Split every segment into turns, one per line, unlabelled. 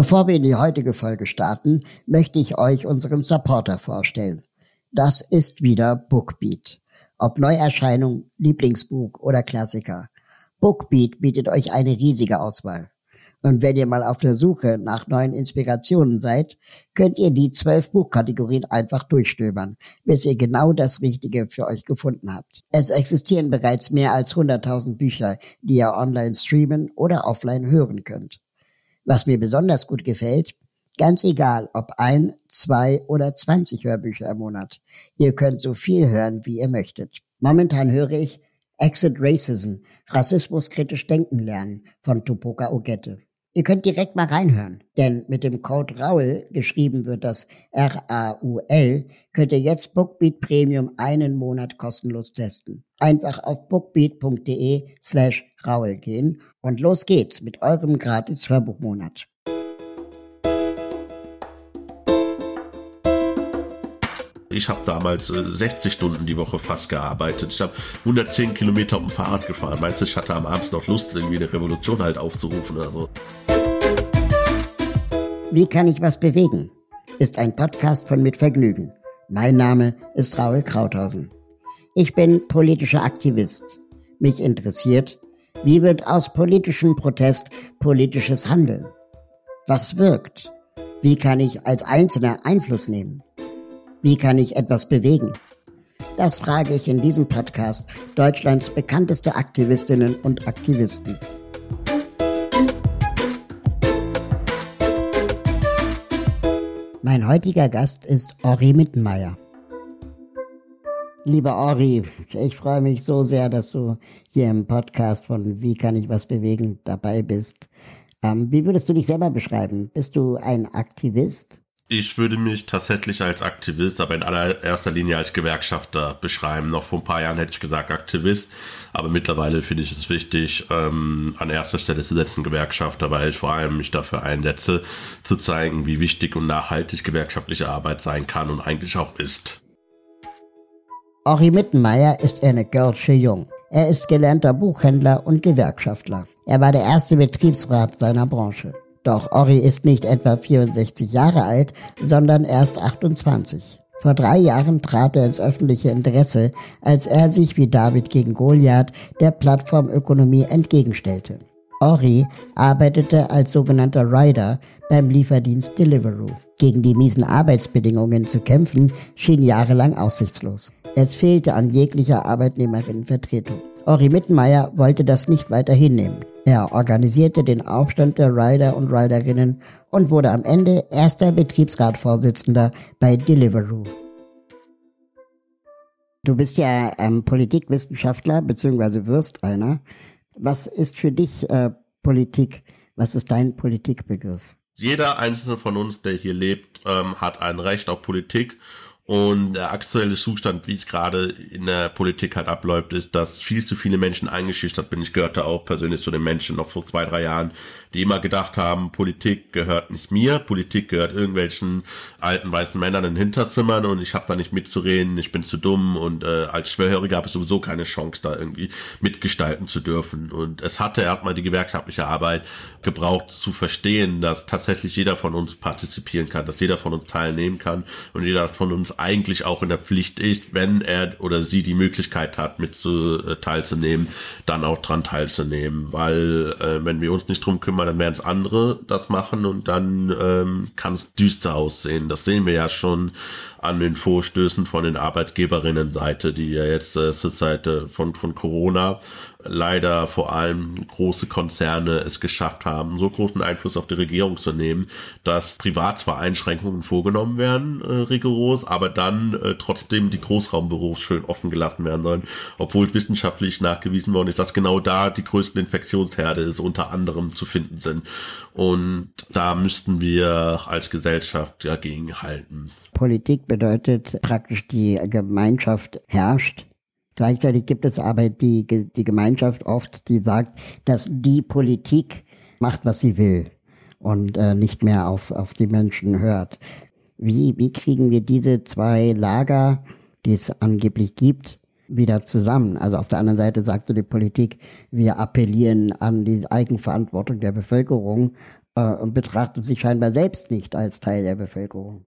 Bevor wir in die heutige Folge starten, möchte ich euch unseren Supporter vorstellen. Das ist wieder Bookbeat. Ob Neuerscheinung, Lieblingsbuch oder Klassiker. Bookbeat bietet euch eine riesige Auswahl. Und wenn ihr mal auf der Suche nach neuen Inspirationen seid, könnt ihr die zwölf Buchkategorien einfach durchstöbern, bis ihr genau das Richtige für euch gefunden habt. Es existieren bereits mehr als 100.000 Bücher, die ihr online streamen oder offline hören könnt. Was mir besonders gut gefällt, ganz egal ob ein, zwei oder zwanzig Hörbücher im Monat. Ihr könnt so viel hören, wie ihr möchtet. Momentan höre ich Exit Racism, Rassismuskritisch Denken lernen von Tupoka Ogette. Ihr könnt direkt mal reinhören, denn mit dem Code RAUL, geschrieben wird das R-A-U-L, könnt ihr jetzt Bookbeat Premium einen Monat kostenlos testen. Einfach auf bookbeat.de slash RAUL gehen und los geht's mit eurem gratis Hörbuchmonat.
Ich habe damals 60 äh, Stunden die Woche fast gearbeitet. Ich habe 110 Kilometer auf dem Fahrrad gefahren. Meinst du, ich hatte am Abend noch Lust, irgendwie eine Revolution halt aufzurufen oder so?
Wie kann ich was bewegen? Ist ein Podcast von Mit Vergnügen. Mein Name ist Raul Krauthausen. Ich bin politischer Aktivist. Mich interessiert, wie wird aus politischem Protest politisches Handeln? Was wirkt? Wie kann ich als Einzelner Einfluss nehmen? Wie kann ich etwas bewegen? Das frage ich in diesem Podcast Deutschlands bekannteste Aktivistinnen und Aktivisten. Mein heutiger Gast ist Ori Mittenmeier. Lieber Ori, ich freue mich so sehr, dass du hier im Podcast von Wie kann ich was bewegen dabei bist. Ähm, wie würdest du dich selber beschreiben? Bist du ein Aktivist?
Ich würde mich tatsächlich als Aktivist, aber in allererster Linie als Gewerkschafter beschreiben. Noch vor ein paar Jahren hätte ich gesagt Aktivist, aber mittlerweile finde ich es wichtig, ähm, an erster Stelle zu setzen Gewerkschafter, weil ich vor allem mich dafür einsetze, zu zeigen, wie wichtig und nachhaltig gewerkschaftliche Arbeit sein kann und eigentlich auch ist.
Ori Mittenmeier ist eine Girlsche Jung. Er ist gelernter Buchhändler und Gewerkschaftler. Er war der erste Betriebsrat seiner Branche. Doch Ori ist nicht etwa 64 Jahre alt, sondern erst 28. Vor drei Jahren trat er ins öffentliche Interesse, als er sich wie David gegen Goliath der Plattformökonomie entgegenstellte. Ori arbeitete als sogenannter Rider beim Lieferdienst Deliveroo. Gegen die miesen Arbeitsbedingungen zu kämpfen, schien jahrelang aussichtslos. Es fehlte an jeglicher Arbeitnehmerinnenvertretung. Ori Mittenmeier wollte das nicht weiter hinnehmen. Er organisierte den Aufstand der Rider und Riderinnen und wurde am Ende erster Betriebsratvorsitzender bei Deliveroo. Du bist ja ähm, Politikwissenschaftler bzw. wirst einer. Was ist für dich äh, Politik? Was ist dein Politikbegriff?
Jeder einzelne von uns, der hier lebt, ähm, hat ein Recht auf Politik und der aktuelle Zustand, wie es gerade in der Politik halt abläuft, ist, dass viel zu viele Menschen eingeschüchtert bin. Ich gehörte auch persönlich zu den Menschen noch vor zwei, drei Jahren, die immer gedacht haben, Politik gehört nicht mir, Politik gehört irgendwelchen alten weißen Männern in Hinterzimmern und ich habe da nicht mitzureden, ich bin zu dumm und äh, als Schwerhöriger habe ich sowieso keine Chance, da irgendwie mitgestalten zu dürfen. Und es hatte erstmal die gewerkschaftliche Arbeit gebraucht, zu verstehen, dass tatsächlich jeder von uns partizipieren kann, dass jeder von uns teilnehmen kann und jeder von uns eigentlich auch in der Pflicht ist, wenn er oder sie die Möglichkeit hat, mit zu, äh, teilzunehmen, dann auch dran teilzunehmen. Weil äh, wenn wir uns nicht drum kümmern, mal, dann werden es andere das machen und dann ähm, kann es düster aussehen. Das sehen wir ja schon an den Vorstößen von den Arbeitgeberinnenseite, die ja jetzt äh, zur Seite von, von Corona leider vor allem große Konzerne es geschafft haben, so großen Einfluss auf die Regierung zu nehmen, dass privat zwar Einschränkungen vorgenommen werden, äh, rigoros, aber dann äh, trotzdem die Großraumbüros schön offen gelassen werden sollen, obwohl wissenschaftlich nachgewiesen worden ist, dass genau da die größten Infektionsherde ist, unter anderem zu finden sind. Und da müssten wir als Gesellschaft ja gegenhalten.
Politik bedeutet praktisch die Gemeinschaft herrscht. Gleichzeitig gibt es aber die, die Gemeinschaft oft, die sagt, dass die Politik macht, was sie will und äh, nicht mehr auf, auf die Menschen hört. Wie, wie kriegen wir diese zwei Lager, die es angeblich gibt, wieder zusammen. Also auf der anderen Seite sagte die Politik, wir appellieren an die Eigenverantwortung der Bevölkerung, äh, und betrachtet sich scheinbar selbst nicht als Teil der Bevölkerung.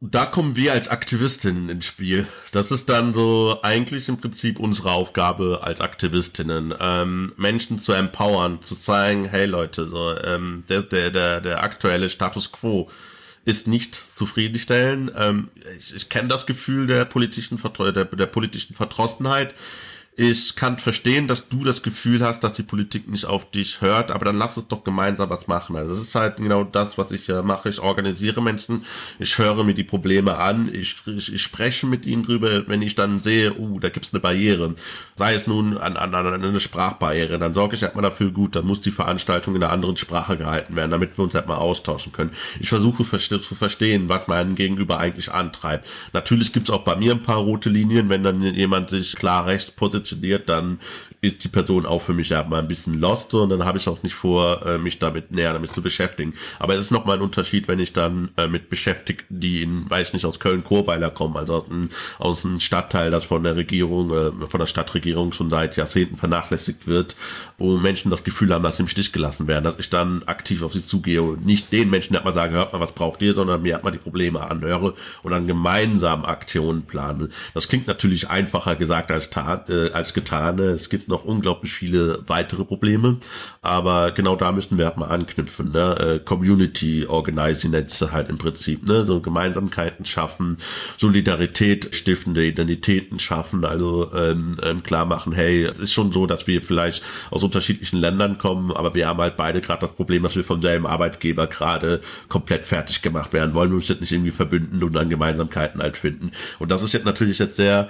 Da kommen wir als Aktivistinnen ins Spiel. Das ist dann so eigentlich im Prinzip unsere Aufgabe als Aktivistinnen, ähm, Menschen zu empowern, zu zeigen, hey Leute, so ähm, der, der, der, der aktuelle Status quo ist nicht zufriedenstellend. Ähm, ich ich kenne das Gefühl der politischen, der, der politischen Verdrossenheit ich kann verstehen, dass du das Gefühl hast, dass die Politik nicht auf dich hört, aber dann lass uns doch gemeinsam was machen. Also es ist halt genau das, was ich äh, mache. Ich organisiere Menschen, ich höre mir die Probleme an, ich, ich, ich spreche mit ihnen drüber, wenn ich dann sehe, uh, da gibt's eine Barriere, sei es nun an, an, an eine Sprachbarriere, dann sorge ich halt mal dafür, gut, dann muss die Veranstaltung in einer anderen Sprache gehalten werden, damit wir uns halt mal austauschen können. Ich versuche zu verstehen, was mein Gegenüber eigentlich antreibt. Natürlich gibt's auch bei mir ein paar rote Linien, wenn dann jemand sich klar recht positioniert positioniert, dann ist die Person auch für mich ja mal ein bisschen lost und dann habe ich auch nicht vor, äh, mich damit näher damit zu beschäftigen. Aber es ist nochmal ein Unterschied, wenn ich dann äh, mit Beschäftigten, die in, weiß nicht, aus Köln-Chorweiler kommen, also aus einem, aus einem Stadtteil, das von der Regierung, äh, von der Stadtregierung schon seit Jahrzehnten vernachlässigt wird, wo Menschen das Gefühl haben, dass sie im Stich gelassen werden, dass ich dann aktiv auf sie zugehe und nicht den Menschen hat mal sagen, hört mal, was braucht ihr, sondern mir hat mal die Probleme anhöre und dann gemeinsam Aktionen plane. Das klingt natürlich einfacher gesagt als tat, äh, als getan. Es gibt noch unglaublich viele weitere Probleme, aber genau da müssen wir halt mal anknüpfen. Ne? Äh, Community Organizing nennt es halt im Prinzip, ne? so Gemeinsamkeiten schaffen, Solidarität stiftende Identitäten schaffen, also ähm, ähm, klar machen, hey, es ist schon so, dass wir vielleicht aus unterschiedlichen Ländern kommen, aber wir haben halt beide gerade das Problem, dass wir vom selben Arbeitgeber gerade komplett fertig gemacht werden. Wollen wir uns jetzt nicht irgendwie verbünden und dann Gemeinsamkeiten halt finden. Und das ist jetzt natürlich jetzt sehr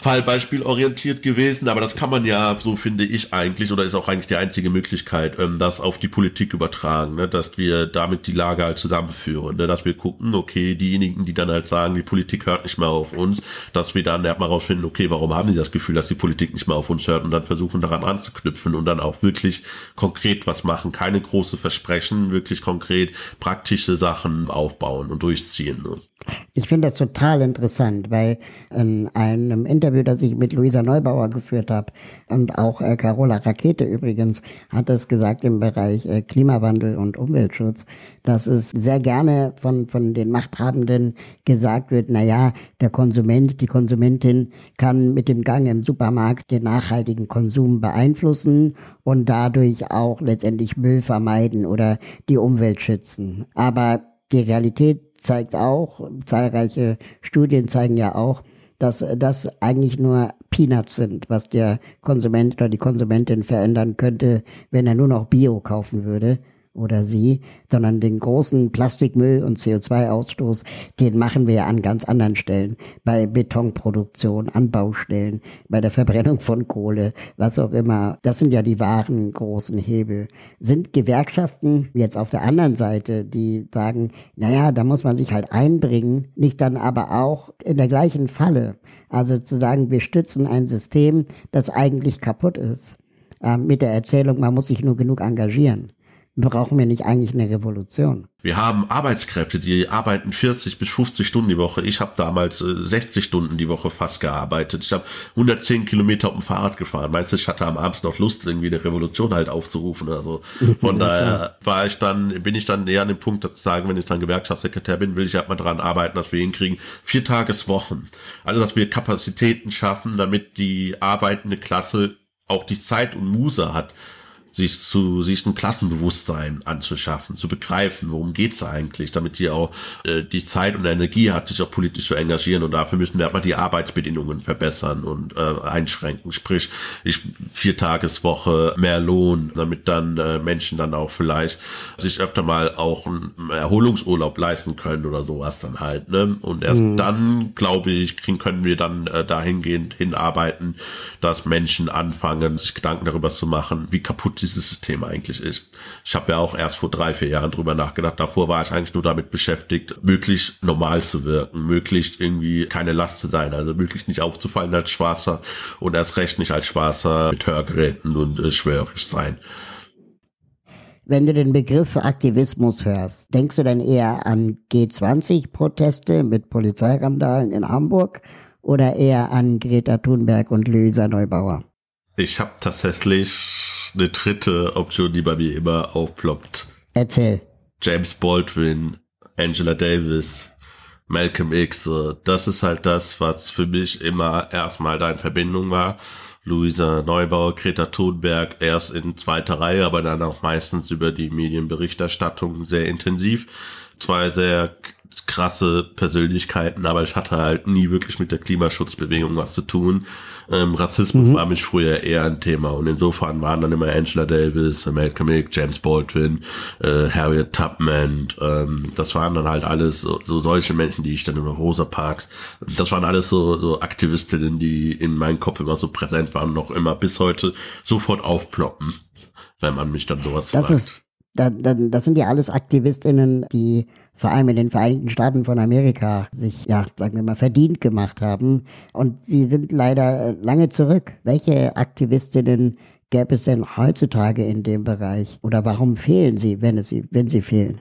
Fallbeispiel orientiert gewesen, aber das kann man ja, so finde ich eigentlich, oder ist auch eigentlich die einzige Möglichkeit, ähm, das auf die Politik übertragen, ne? dass wir damit die Lage halt zusammenführen, ne? dass wir gucken, okay, diejenigen, die dann halt sagen, die Politik hört nicht mehr auf uns, dass wir dann mal rausfinden, okay, warum haben die das Gefühl, dass die Politik nicht mehr auf uns hört und dann versuchen daran anzuknüpfen und dann auch wirklich konkret was machen, keine große Versprechen, wirklich konkret praktische Sachen aufbauen und durchziehen. Ne?
Ich finde das total interessant, weil in einem Interview, das ich mit Luisa Neubauer geführt habe und auch äh, Carola Rakete übrigens, hat es gesagt im Bereich äh, Klimawandel und Umweltschutz, dass es sehr gerne von, von den Machthabenden gesagt wird, na ja, der Konsument, die Konsumentin kann mit dem Gang im Supermarkt den nachhaltigen Konsum beeinflussen und dadurch auch letztendlich Müll vermeiden oder die Umwelt schützen. Aber die Realität zeigt auch, zahlreiche Studien zeigen ja auch, dass das eigentlich nur Peanuts sind, was der Konsument oder die Konsumentin verändern könnte, wenn er nur noch Bio kaufen würde oder sie, sondern den großen Plastikmüll und CO2-Ausstoß, den machen wir an ganz anderen Stellen. Bei Betonproduktion, an Baustellen, bei der Verbrennung von Kohle, was auch immer. Das sind ja die wahren großen Hebel. Sind Gewerkschaften jetzt auf der anderen Seite, die sagen, naja, da muss man sich halt einbringen, nicht dann aber auch in der gleichen Falle. Also zu sagen, wir stützen ein System, das eigentlich kaputt ist. Äh, mit der Erzählung, man muss sich nur genug engagieren brauchen wir nicht eigentlich eine Revolution?
Wir haben Arbeitskräfte, die arbeiten 40 bis 50 Stunden die Woche. Ich habe damals 60 äh, Stunden die Woche fast gearbeitet. Ich habe 110 Kilometer auf dem Fahrrad gefahren. Meinst du, ich hatte am Abend noch Lust, irgendwie eine Revolution halt aufzurufen? Also von daher war ich dann, bin ich dann eher an dem Punkt, dass ich sagen, wenn ich dann Gewerkschaftssekretär bin, will ich halt mal dran arbeiten, dass wir hinkriegen. Vier Tageswochen. Also, dass wir Kapazitäten schaffen, damit die arbeitende Klasse auch die Zeit und Muse hat, sich zu sich ein Klassenbewusstsein anzuschaffen, zu begreifen, worum geht's eigentlich, damit die auch äh, die Zeit und Energie hat, sich auch politisch zu engagieren und dafür müssen wir aber die Arbeitsbedingungen verbessern und äh, einschränken, sprich ich vier Tageswoche mehr Lohn, damit dann äh, Menschen dann auch vielleicht sich öfter mal auch einen Erholungsurlaub leisten können oder sowas dann halt, ne? Und erst mhm. dann, glaube ich, können wir dann äh, dahingehend hinarbeiten, dass Menschen anfangen, sich Gedanken darüber zu machen, wie kaputt dieses System eigentlich ist. Ich habe ja auch erst vor drei, vier Jahren drüber nachgedacht. Davor war ich eigentlich nur damit beschäftigt, möglichst normal zu wirken, möglichst irgendwie keine Last zu sein, also möglichst nicht aufzufallen als Schwarzer und erst recht nicht als Schwarzer mit Hörgeräten und äh, schwörisch sein.
Wenn du den Begriff Aktivismus hörst, denkst du dann eher an G20-Proteste mit Polizeirandalen in Hamburg oder eher an Greta Thunberg und Luisa Neubauer?
Ich habe tatsächlich eine dritte Option, die bei mir immer aufploppt.
Erzähl.
James Baldwin, Angela Davis, Malcolm X, das ist halt das, was für mich immer erstmal da in Verbindung war. Luisa Neubauer, Greta Thunberg erst in zweiter Reihe, aber dann auch meistens über die Medienberichterstattung sehr intensiv. Zwei sehr krasse Persönlichkeiten, aber ich hatte halt nie wirklich mit der Klimaschutzbewegung was zu tun. Ähm, Rassismus mhm. war mich früher eher ein Thema und insofern waren dann immer Angela Davis, Malcolm X, James Baldwin, äh, Harriet Tubman, ähm, das waren dann halt alles so, so solche Menschen, die ich dann über Rosa Parks, das waren alles so, so Aktivistinnen, die in meinem Kopf immer so präsent waren, noch immer bis heute sofort aufploppen, wenn man mich dann sowas
das fragt. Ist da, da, das sind ja alles AktivistInnen, die vor allem in den Vereinigten Staaten von Amerika sich, ja, sagen wir mal, verdient gemacht haben. Und sie sind leider lange zurück. Welche Aktivistinnen gäbe es denn heutzutage in dem Bereich? Oder warum fehlen sie, wenn, es sie, wenn sie fehlen?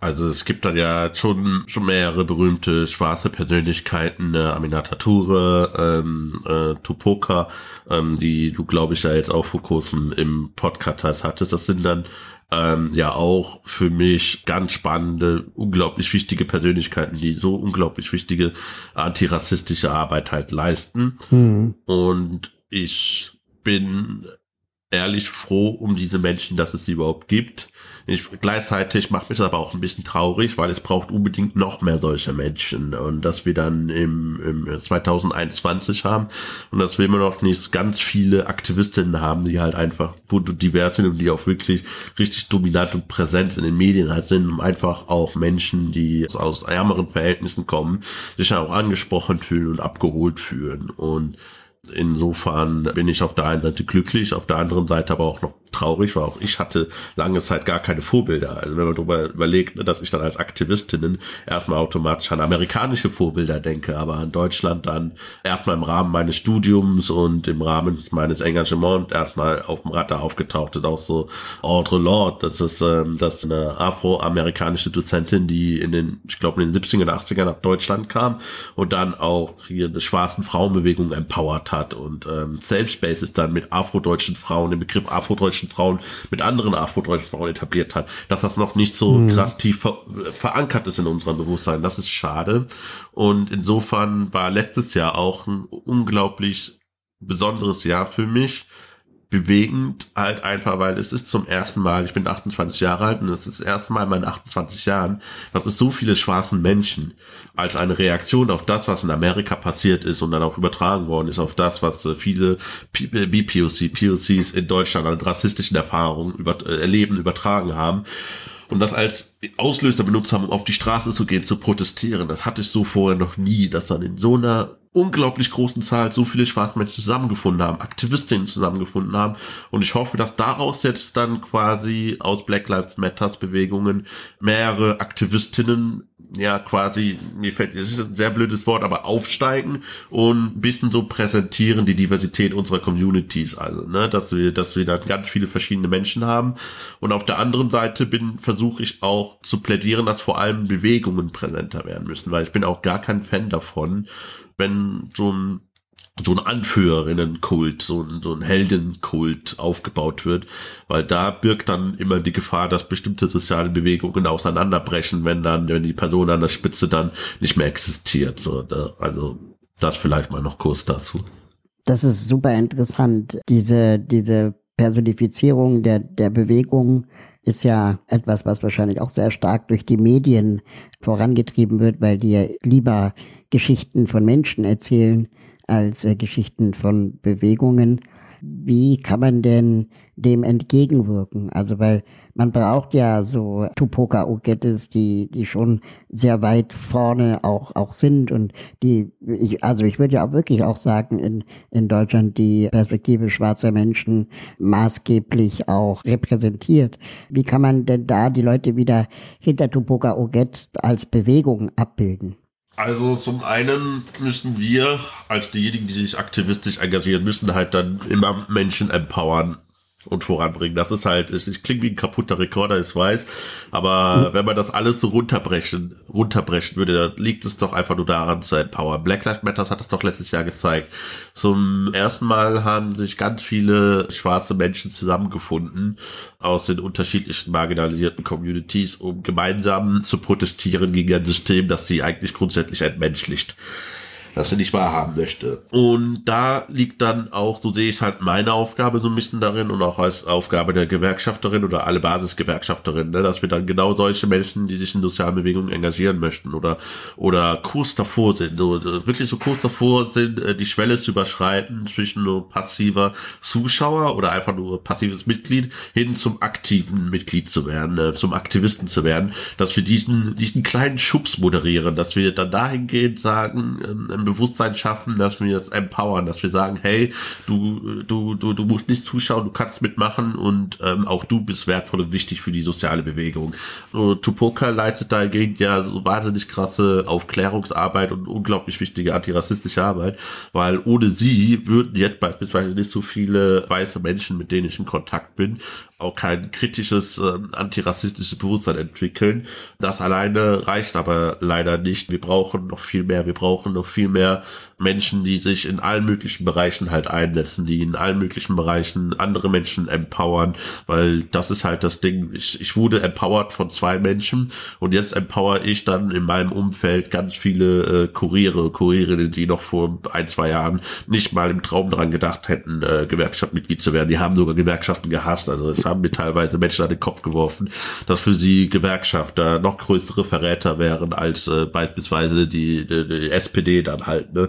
Also es gibt dann ja schon schon mehrere berühmte schwarze Persönlichkeiten, äh, Aminata Ture, ähm, äh, Tupoka, ähm, die du glaube ich ja jetzt auch vor kurzem im Podcast hattest. Das sind dann ähm, ja auch für mich ganz spannende, unglaublich wichtige Persönlichkeiten, die so unglaublich wichtige antirassistische Arbeit halt leisten. Mhm. Und ich bin ehrlich froh um diese Menschen, dass es sie überhaupt gibt. Ich, gleichzeitig macht mich das aber auch ein bisschen traurig, weil es braucht unbedingt noch mehr solche Menschen. Und dass wir dann im, im 2021 haben und dass wir immer noch nicht ganz viele Aktivistinnen haben, die halt einfach divers sind und die auch wirklich richtig dominant und präsent in den Medien halt sind, um einfach auch Menschen, die aus ärmeren Verhältnissen kommen, sich auch angesprochen fühlen und abgeholt fühlen. Und Insofern bin ich auf der einen Seite glücklich, auf der anderen Seite aber auch noch traurig, weil auch ich hatte lange Zeit gar keine Vorbilder. Also wenn man darüber überlegt, ne, dass ich dann als Aktivistinnen erstmal automatisch an amerikanische Vorbilder denke, aber an Deutschland dann erstmal im Rahmen meines Studiums und im Rahmen meines Engagements erstmal auf dem Radar aufgetaucht ist, auch so Audre Lorde, das ist, ähm, das ist eine afroamerikanische Dozentin, die in den, ich glaube in den 70er und 80er nach Deutschland kam und dann auch hier eine schwarzen Frauenbewegung empowert hat. Und ähm, Safe Spaces dann mit afrodeutschen Frauen, den Begriff afrodeutschen afrodeutschen Frauen mit anderen afrodeutschen Frauen etabliert hat, dass das noch nicht so mhm. krass tief ver verankert ist in unserem Bewusstsein. Das ist schade. Und insofern war letztes Jahr auch ein unglaublich besonderes Jahr für mich, bewegend halt einfach, weil es ist zum ersten Mal, ich bin 28 Jahre alt und es ist das erste Mal in meinen 28 Jahren, dass es so viele schwarzen Menschen als eine Reaktion auf das, was in Amerika passiert ist und dann auch übertragen worden ist auf das, was viele BPOC, POCs in Deutschland an rassistischen Erfahrungen über, äh, erleben, übertragen haben und das als Auslöser benutzt haben, um auf die Straße zu gehen, zu protestieren. Das hatte ich so vorher noch nie, dass dann in so einer unglaublich großen Zahl so viele schwarze Menschen zusammengefunden haben, Aktivistinnen zusammengefunden haben. Und ich hoffe, dass daraus jetzt dann quasi aus Black Lives Matters Bewegungen mehrere Aktivistinnen ja quasi, mir fällt, es ist ein sehr blödes Wort, aber aufsteigen und ein bisschen so präsentieren die Diversität unserer Communities, also, ne, dass wir, dass wir da ganz viele verschiedene Menschen haben. Und auf der anderen Seite bin, versuche ich auch zu plädieren, dass vor allem Bewegungen präsenter werden müssen, weil ich bin auch gar kein Fan davon, wenn so ein so ein Anführerinnenkult, so ein, so ein Heldenkult aufgebaut wird, weil da birgt dann immer die Gefahr, dass bestimmte soziale Bewegungen auseinanderbrechen, wenn dann, wenn die Person an der Spitze dann nicht mehr existiert. So, also das vielleicht mal noch kurz dazu.
Das ist super interessant. Diese, diese Personifizierung der, der Bewegung ist ja etwas, was wahrscheinlich auch sehr stark durch die Medien vorangetrieben wird, weil die ja lieber Geschichten von Menschen erzählen als äh, Geschichten von Bewegungen. Wie kann man denn dem entgegenwirken? Also weil man braucht ja so Tupoka Ogettes, die die schon sehr weit vorne auch auch sind und die ich, also ich würde ja auch wirklich auch sagen in in Deutschland die Perspektive schwarzer Menschen maßgeblich auch repräsentiert. Wie kann man denn da die Leute wieder hinter Tupoka Oget als Bewegung abbilden?
Also zum einen müssen wir als diejenigen, die sich aktivistisch engagieren, müssen halt dann immer Menschen empowern, und voranbringen. Das ist halt, ich klinge wie ein kaputter Rekorder, ich weiß, aber mhm. wenn man das alles so runterbrechen, runterbrechen würde, dann liegt es doch einfach nur daran zu empowern. Black Lives Matter hat es doch letztes Jahr gezeigt. Zum ersten Mal haben sich ganz viele schwarze Menschen zusammengefunden aus den unterschiedlichen marginalisierten Communities, um gemeinsam zu protestieren gegen ein System, das sie eigentlich grundsätzlich entmenschlicht das sie nicht wahrhaben möchte. Und da liegt dann auch, so sehe ich halt meine Aufgabe so ein bisschen darin und auch als Aufgabe der Gewerkschafterin oder alle Basisgewerkschafterinnen, ne, dass wir dann genau solche Menschen, die sich in sozialen Bewegungen engagieren möchten oder oder kurz davor sind, so, wirklich so kurz davor sind, äh, die Schwelle zu überschreiten zwischen nur passiver Zuschauer oder einfach nur passives Mitglied hin zum aktiven Mitglied zu werden, äh, zum Aktivisten zu werden, dass wir diesen diesen kleinen Schubs moderieren, dass wir dann dahingehend sagen, ähm, ein Bewusstsein schaffen, dass wir jetzt empowern, dass wir sagen, hey, du, du, du, du musst nicht zuschauen, du kannst mitmachen und ähm, auch du bist wertvoll und wichtig für die soziale Bewegung. Und Tupoka leistet dagegen ja so wahnsinnig krasse Aufklärungsarbeit und unglaublich wichtige antirassistische Arbeit, weil ohne sie würden jetzt beispielsweise nicht so viele weiße Menschen, mit denen ich in Kontakt bin, auch kein kritisches äh, antirassistisches Bewusstsein entwickeln. Das alleine reicht aber leider nicht. Wir brauchen noch viel mehr. Wir brauchen noch viel mehr Menschen, die sich in allen möglichen Bereichen halt einsetzen, die in allen möglichen Bereichen andere Menschen empowern, weil das ist halt das Ding. Ich, ich wurde empowered von zwei Menschen und jetzt empower ich dann in meinem Umfeld ganz viele äh, Kuriere, Kurierinnen, die noch vor ein, zwei Jahren nicht mal im Traum daran gedacht hätten, äh, Gewerkschaftsmitglied zu werden. Die haben sogar Gewerkschaften gehasst. Also es haben mir teilweise Menschen an den Kopf geworfen, dass für sie Gewerkschafter noch größere Verräter wären als äh, beispielsweise die, die, die SPD dann halt. Ne?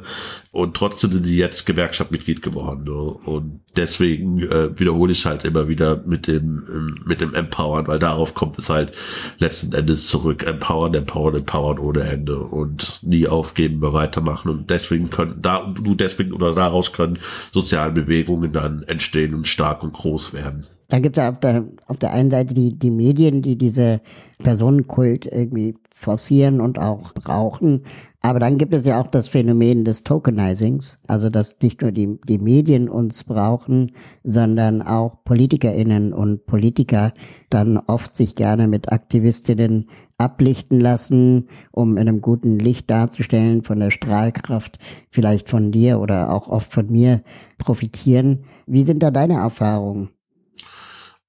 Und trotzdem sind sie jetzt Gewerkschaftsmitglied geworden. Ne? Und deswegen äh, wiederhole ich es halt immer wieder mit dem, ähm, mit dem Empowern, weil darauf kommt es halt letzten Endes zurück. Empowern, empowern, empowern ohne Ende und nie aufgeben, weitermachen. Und deswegen können da, du deswegen oder daraus können soziale Bewegungen dann entstehen und stark und groß werden.
Da gibt es ja auf der, auf der einen Seite die, die Medien, die diese Personenkult irgendwie forcieren und auch brauchen. Aber dann gibt es ja auch das Phänomen des Tokenizings, also dass nicht nur die, die Medien uns brauchen, sondern auch PolitikerInnen und Politiker dann oft sich gerne mit Aktivistinnen ablichten lassen, um in einem guten Licht darzustellen, von der Strahlkraft vielleicht von dir oder auch oft von mir profitieren. Wie sind da deine Erfahrungen?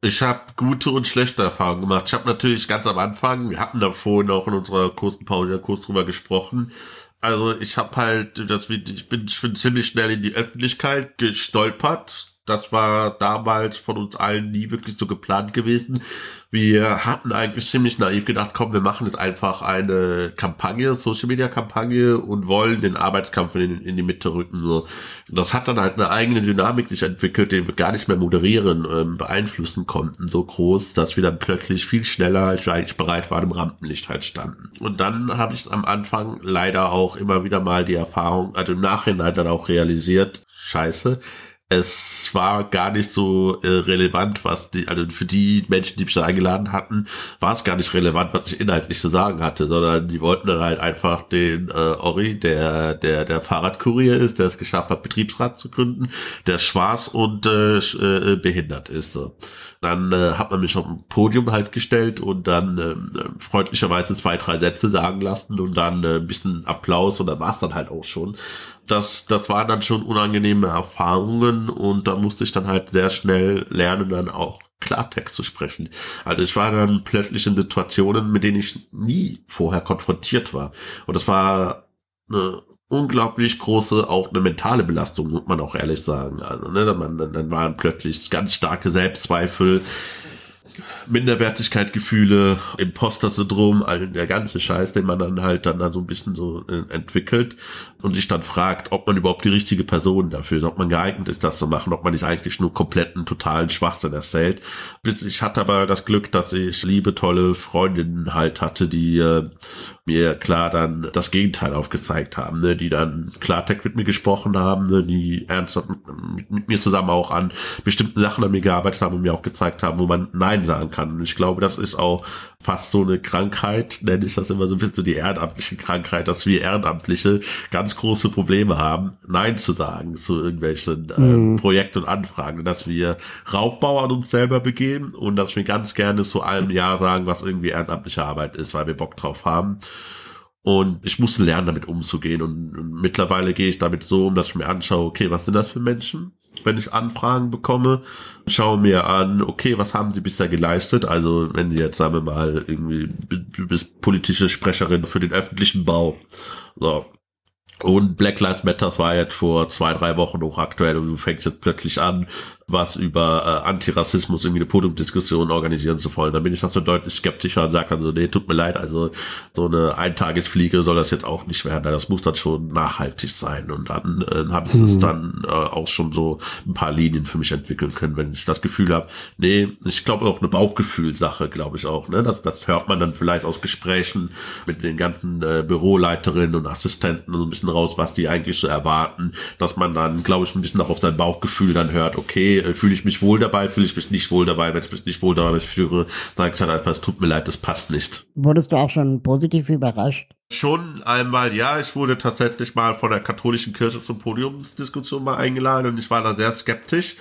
Ich habe gute und schlechte Erfahrungen gemacht. Ich habe natürlich ganz am Anfang, wir hatten da vorhin auch in unserer kurzen Pause ja kurz drüber gesprochen. Also ich habe halt, das, ich bin, ich bin ziemlich schnell in die Öffentlichkeit gestolpert das war damals von uns allen nie wirklich so geplant gewesen. Wir hatten eigentlich ziemlich naiv gedacht, komm, wir machen jetzt einfach eine Kampagne, Social Media Kampagne und wollen den Arbeitskampf in, in die Mitte rücken. So. Das hat dann halt eine eigene Dynamik sich entwickelt, die wir gar nicht mehr moderieren, ähm, beeinflussen konnten, so groß, dass wir dann plötzlich viel schneller, als wir eigentlich bereit waren, im Rampenlicht halt standen. Und dann habe ich am Anfang leider auch immer wieder mal die Erfahrung, also im Nachhinein dann auch realisiert, scheiße, es war gar nicht so äh, relevant, was die, also für die Menschen, die mich da eingeladen hatten, war es gar nicht relevant, was ich inhaltlich zu sagen hatte, sondern die wollten dann halt einfach den äh, Ori, der der der Fahrradkurier ist, der es geschafft hat, Betriebsrat zu gründen, der schwarz und äh, äh, behindert ist. So. Dann äh, hat man mich auf ein Podium halt gestellt und dann äh, freundlicherweise zwei, drei Sätze sagen lassen und dann äh, ein bisschen Applaus und dann war es dann halt auch schon das, das waren dann schon unangenehme Erfahrungen und da musste ich dann halt sehr schnell lernen, dann auch Klartext zu sprechen. Also ich war dann plötzlich in Situationen, mit denen ich nie vorher konfrontiert war. Und das war eine unglaublich große, auch eine mentale Belastung, muss man auch ehrlich sagen. Also, ne, dann, dann waren plötzlich ganz starke Selbstzweifel, Minderwertigkeitsgefühle, Imposter-Syndrom, all der ganze Scheiß, den man dann halt dann da so ein bisschen so äh, entwickelt und sich dann fragt, ob man überhaupt die richtige Person dafür ist, ob man geeignet ist, das zu machen, ob man nicht eigentlich nur kompletten, totalen Schwachsinn erzählt. Ich hatte aber das Glück, dass ich liebe, tolle Freundinnen halt hatte, die äh, mir klar dann das Gegenteil aufgezeigt haben, ne, die dann Klartext mit mir gesprochen haben, ne, die ernsthaft mit, mit, mir zusammen auch an bestimmten Sachen an mir gearbeitet haben und mir auch gezeigt haben, wo man Nein Nein sagen kann. Und ich glaube, das ist auch fast so eine Krankheit, nenne ich das immer so ein bisschen so die ehrenamtliche Krankheit, dass wir Ehrenamtliche ganz große Probleme haben, Nein zu sagen zu irgendwelchen äh, mhm. Projekten und Anfragen, dass wir Raubbau an uns selber begehen und dass wir ganz gerne zu allem Ja sagen, was irgendwie ehrenamtliche Arbeit ist, weil wir Bock drauf haben. Und ich musste lernen, damit umzugehen. Und mittlerweile gehe ich damit so um, dass ich mir anschaue, okay, was sind das für Menschen? Wenn ich Anfragen bekomme, schaue mir an, okay, was haben sie bisher geleistet? Also wenn du jetzt, sagen wir mal, irgendwie, du bist politische Sprecherin für den öffentlichen Bau. So, und Black Lives Matter war jetzt vor zwei, drei Wochen hochaktuell und du fängst jetzt plötzlich an, was über äh, Antirassismus irgendwie eine Podiumdiskussion organisieren zu wollen. Da bin ich das so deutlich skeptischer und sage dann so, nee, tut mir leid, also so eine Eintagesfliege soll das jetzt auch nicht werden. Das muss dann schon nachhaltig sein. Und dann äh, habe ich es mhm. dann äh, auch schon so ein paar Linien für mich entwickeln können, wenn ich das Gefühl habe, nee, ich glaube auch eine Bauchgefühlsache, glaube ich auch. Ne? Das, das hört man dann vielleicht aus Gesprächen mit den ganzen äh, Büroleiterinnen und Assistenten so ein bisschen raus, was die eigentlich so erwarten, dass man dann, glaube ich, ein bisschen auch auf sein Bauchgefühl dann hört, okay, äh, fühle ich mich wohl dabei, fühle ich mich nicht wohl dabei, wenn ich mich nicht wohl dabei führe, sage ich dann einfach, es tut mir leid, das passt nicht.
Wurdest du auch schon positiv überrascht?
Schon einmal, ja, ich wurde tatsächlich mal von der katholischen Kirche zur Podiumsdiskussion mal eingeladen und ich war da sehr skeptisch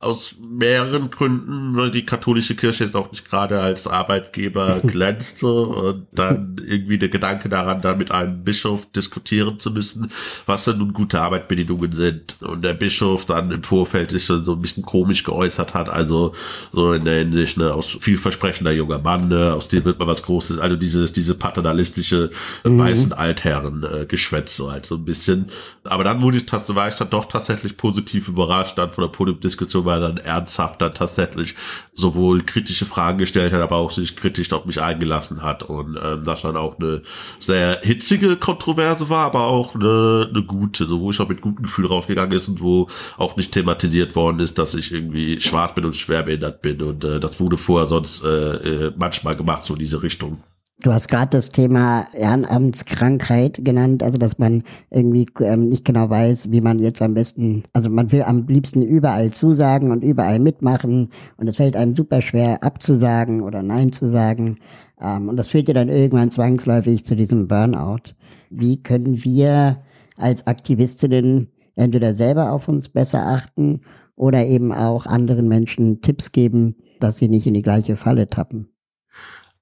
aus mehreren Gründen, weil die katholische Kirche jetzt auch nicht gerade als Arbeitgeber glänzte und dann irgendwie der Gedanke daran, da mit einem Bischof diskutieren zu müssen, was denn nun gute Arbeitsbedingungen sind. Und der Bischof dann im Vorfeld sich so ein bisschen komisch geäußert hat, also so in der Hinsicht, ne, aus vielversprechender junger Mann, ne, aus dem wird man was Großes, also dieses, diese paternalistische mhm. weißen Altherren äh, Geschwätz, so halt so ein bisschen. Aber dann wurde ich, war ich dann doch tatsächlich positiv überrascht dann von der Podiumdiskussion, weil er dann ernsthafter tatsächlich sowohl kritische Fragen gestellt hat, aber auch sich kritisch auf mich eingelassen hat und ähm, das dann auch eine sehr hitzige Kontroverse war, aber auch eine, eine gute, so wo ich auch mit gutem Gefühl rausgegangen ist und wo auch nicht thematisiert worden ist, dass ich irgendwie schwarz bin und schwerbehindert bin und äh, das wurde vorher sonst äh, äh manchmal gemacht, so in diese Richtung.
Du hast gerade das Thema Ehrenamtskrankheit genannt, also dass man irgendwie ähm, nicht genau weiß, wie man jetzt am besten, also man will am liebsten überall zusagen und überall mitmachen und es fällt einem super schwer abzusagen oder Nein zu sagen ähm, und das führt ja dann irgendwann zwangsläufig zu diesem Burnout. Wie können wir als Aktivistinnen entweder selber auf uns besser achten oder eben auch anderen Menschen Tipps geben, dass sie nicht in die gleiche Falle tappen?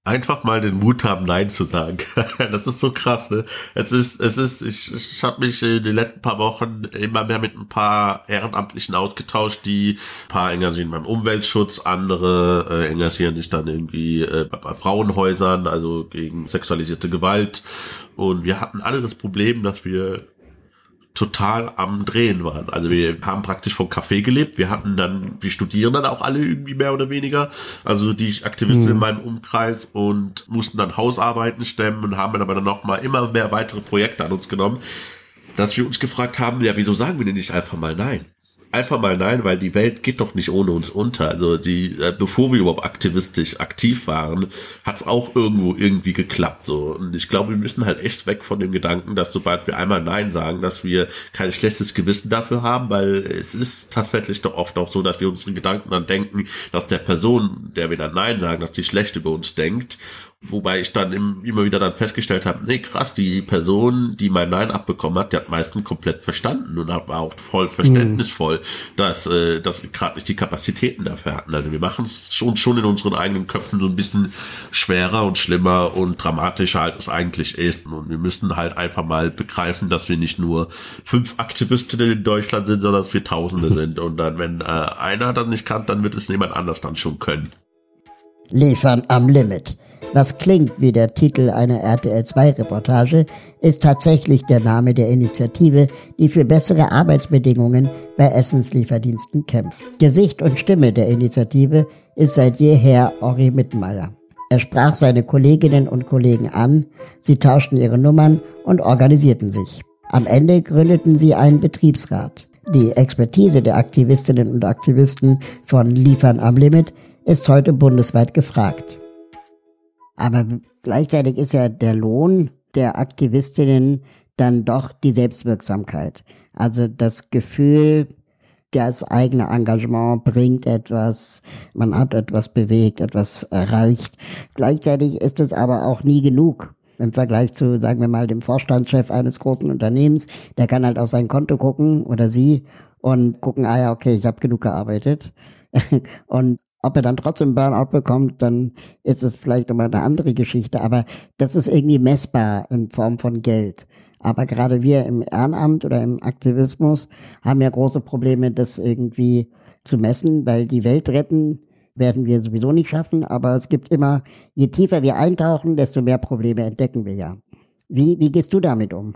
Einfach mal den Mut haben, Nein zu sagen. das ist so krass, ne? Es ist, es ist, ich, ich habe mich in den letzten paar Wochen immer mehr mit ein paar Ehrenamtlichen ausgetauscht, die ein paar engagieren beim Umweltschutz, andere äh, engagieren sich dann irgendwie äh, bei Frauenhäusern, also gegen sexualisierte Gewalt. Und wir hatten alle das Problem, dass wir total am Drehen waren. Also wir haben praktisch vom Café gelebt. Wir hatten dann, wir studieren dann auch alle irgendwie mehr oder weniger. Also die Aktivisten mhm. in meinem Umkreis und mussten dann Hausarbeiten stemmen und haben dann aber dann noch mal immer mehr weitere Projekte an uns genommen, dass wir uns gefragt haben, ja, wieso sagen wir denn nicht einfach mal nein? Einfach mal nein, weil die Welt geht doch nicht ohne uns unter. Also die, äh, bevor wir überhaupt aktivistisch aktiv waren, hat es auch irgendwo irgendwie geklappt. So und ich glaube, wir müssen halt echt weg von dem Gedanken, dass sobald wir einmal nein sagen, dass wir kein schlechtes Gewissen dafür haben, weil es ist tatsächlich doch oft auch so, dass wir unsere Gedanken dann denken, dass der Person, der wir dann nein sagen, dass die schlecht über uns denkt Wobei ich dann immer wieder dann festgestellt habe, nee, krass, die Person, die mein Nein abbekommen hat, die hat meistens komplett verstanden und war auch voll verständnisvoll, mhm. dass, äh, dass gerade nicht die Kapazitäten dafür hatten. Also wir machen es schon, schon in unseren eigenen Köpfen so ein bisschen schwerer und schlimmer und dramatischer, als es eigentlich ist. Und wir müssen halt einfach mal begreifen, dass wir nicht nur fünf Aktivistinnen in Deutschland sind, sondern dass wir Tausende sind. Und dann, wenn äh, einer das nicht kann, dann wird es niemand anders dann schon können.
Liefern am Limit. Was klingt wie der Titel einer RTL2-Reportage, ist tatsächlich der Name der Initiative, die für bessere Arbeitsbedingungen bei Essenslieferdiensten kämpft. Gesicht und Stimme der Initiative ist seit jeher Ori Mittenmeier. Er sprach seine Kolleginnen und Kollegen an, sie tauschten ihre Nummern und organisierten sich. Am Ende gründeten sie einen Betriebsrat. Die Expertise der Aktivistinnen und Aktivisten von Liefern am Limit ist heute bundesweit gefragt. Aber gleichzeitig ist ja der Lohn der Aktivistinnen dann doch die Selbstwirksamkeit. Also das Gefühl, das eigene Engagement bringt etwas, man hat etwas bewegt, etwas erreicht. Gleichzeitig ist es aber auch nie genug im Vergleich zu, sagen wir mal, dem Vorstandschef eines großen Unternehmens. Der kann halt auf sein Konto gucken oder sie und gucken, ah ja, okay, ich habe genug gearbeitet. und ob er dann trotzdem Burnout bekommt, dann ist es vielleicht nochmal eine andere Geschichte. Aber das ist irgendwie messbar in Form von Geld. Aber gerade wir im Ehrenamt oder im Aktivismus haben ja große Probleme, das irgendwie zu messen, weil die Welt retten werden wir sowieso nicht schaffen. Aber es gibt immer, je tiefer wir eintauchen, desto mehr Probleme entdecken wir ja. Wie, wie gehst du damit um?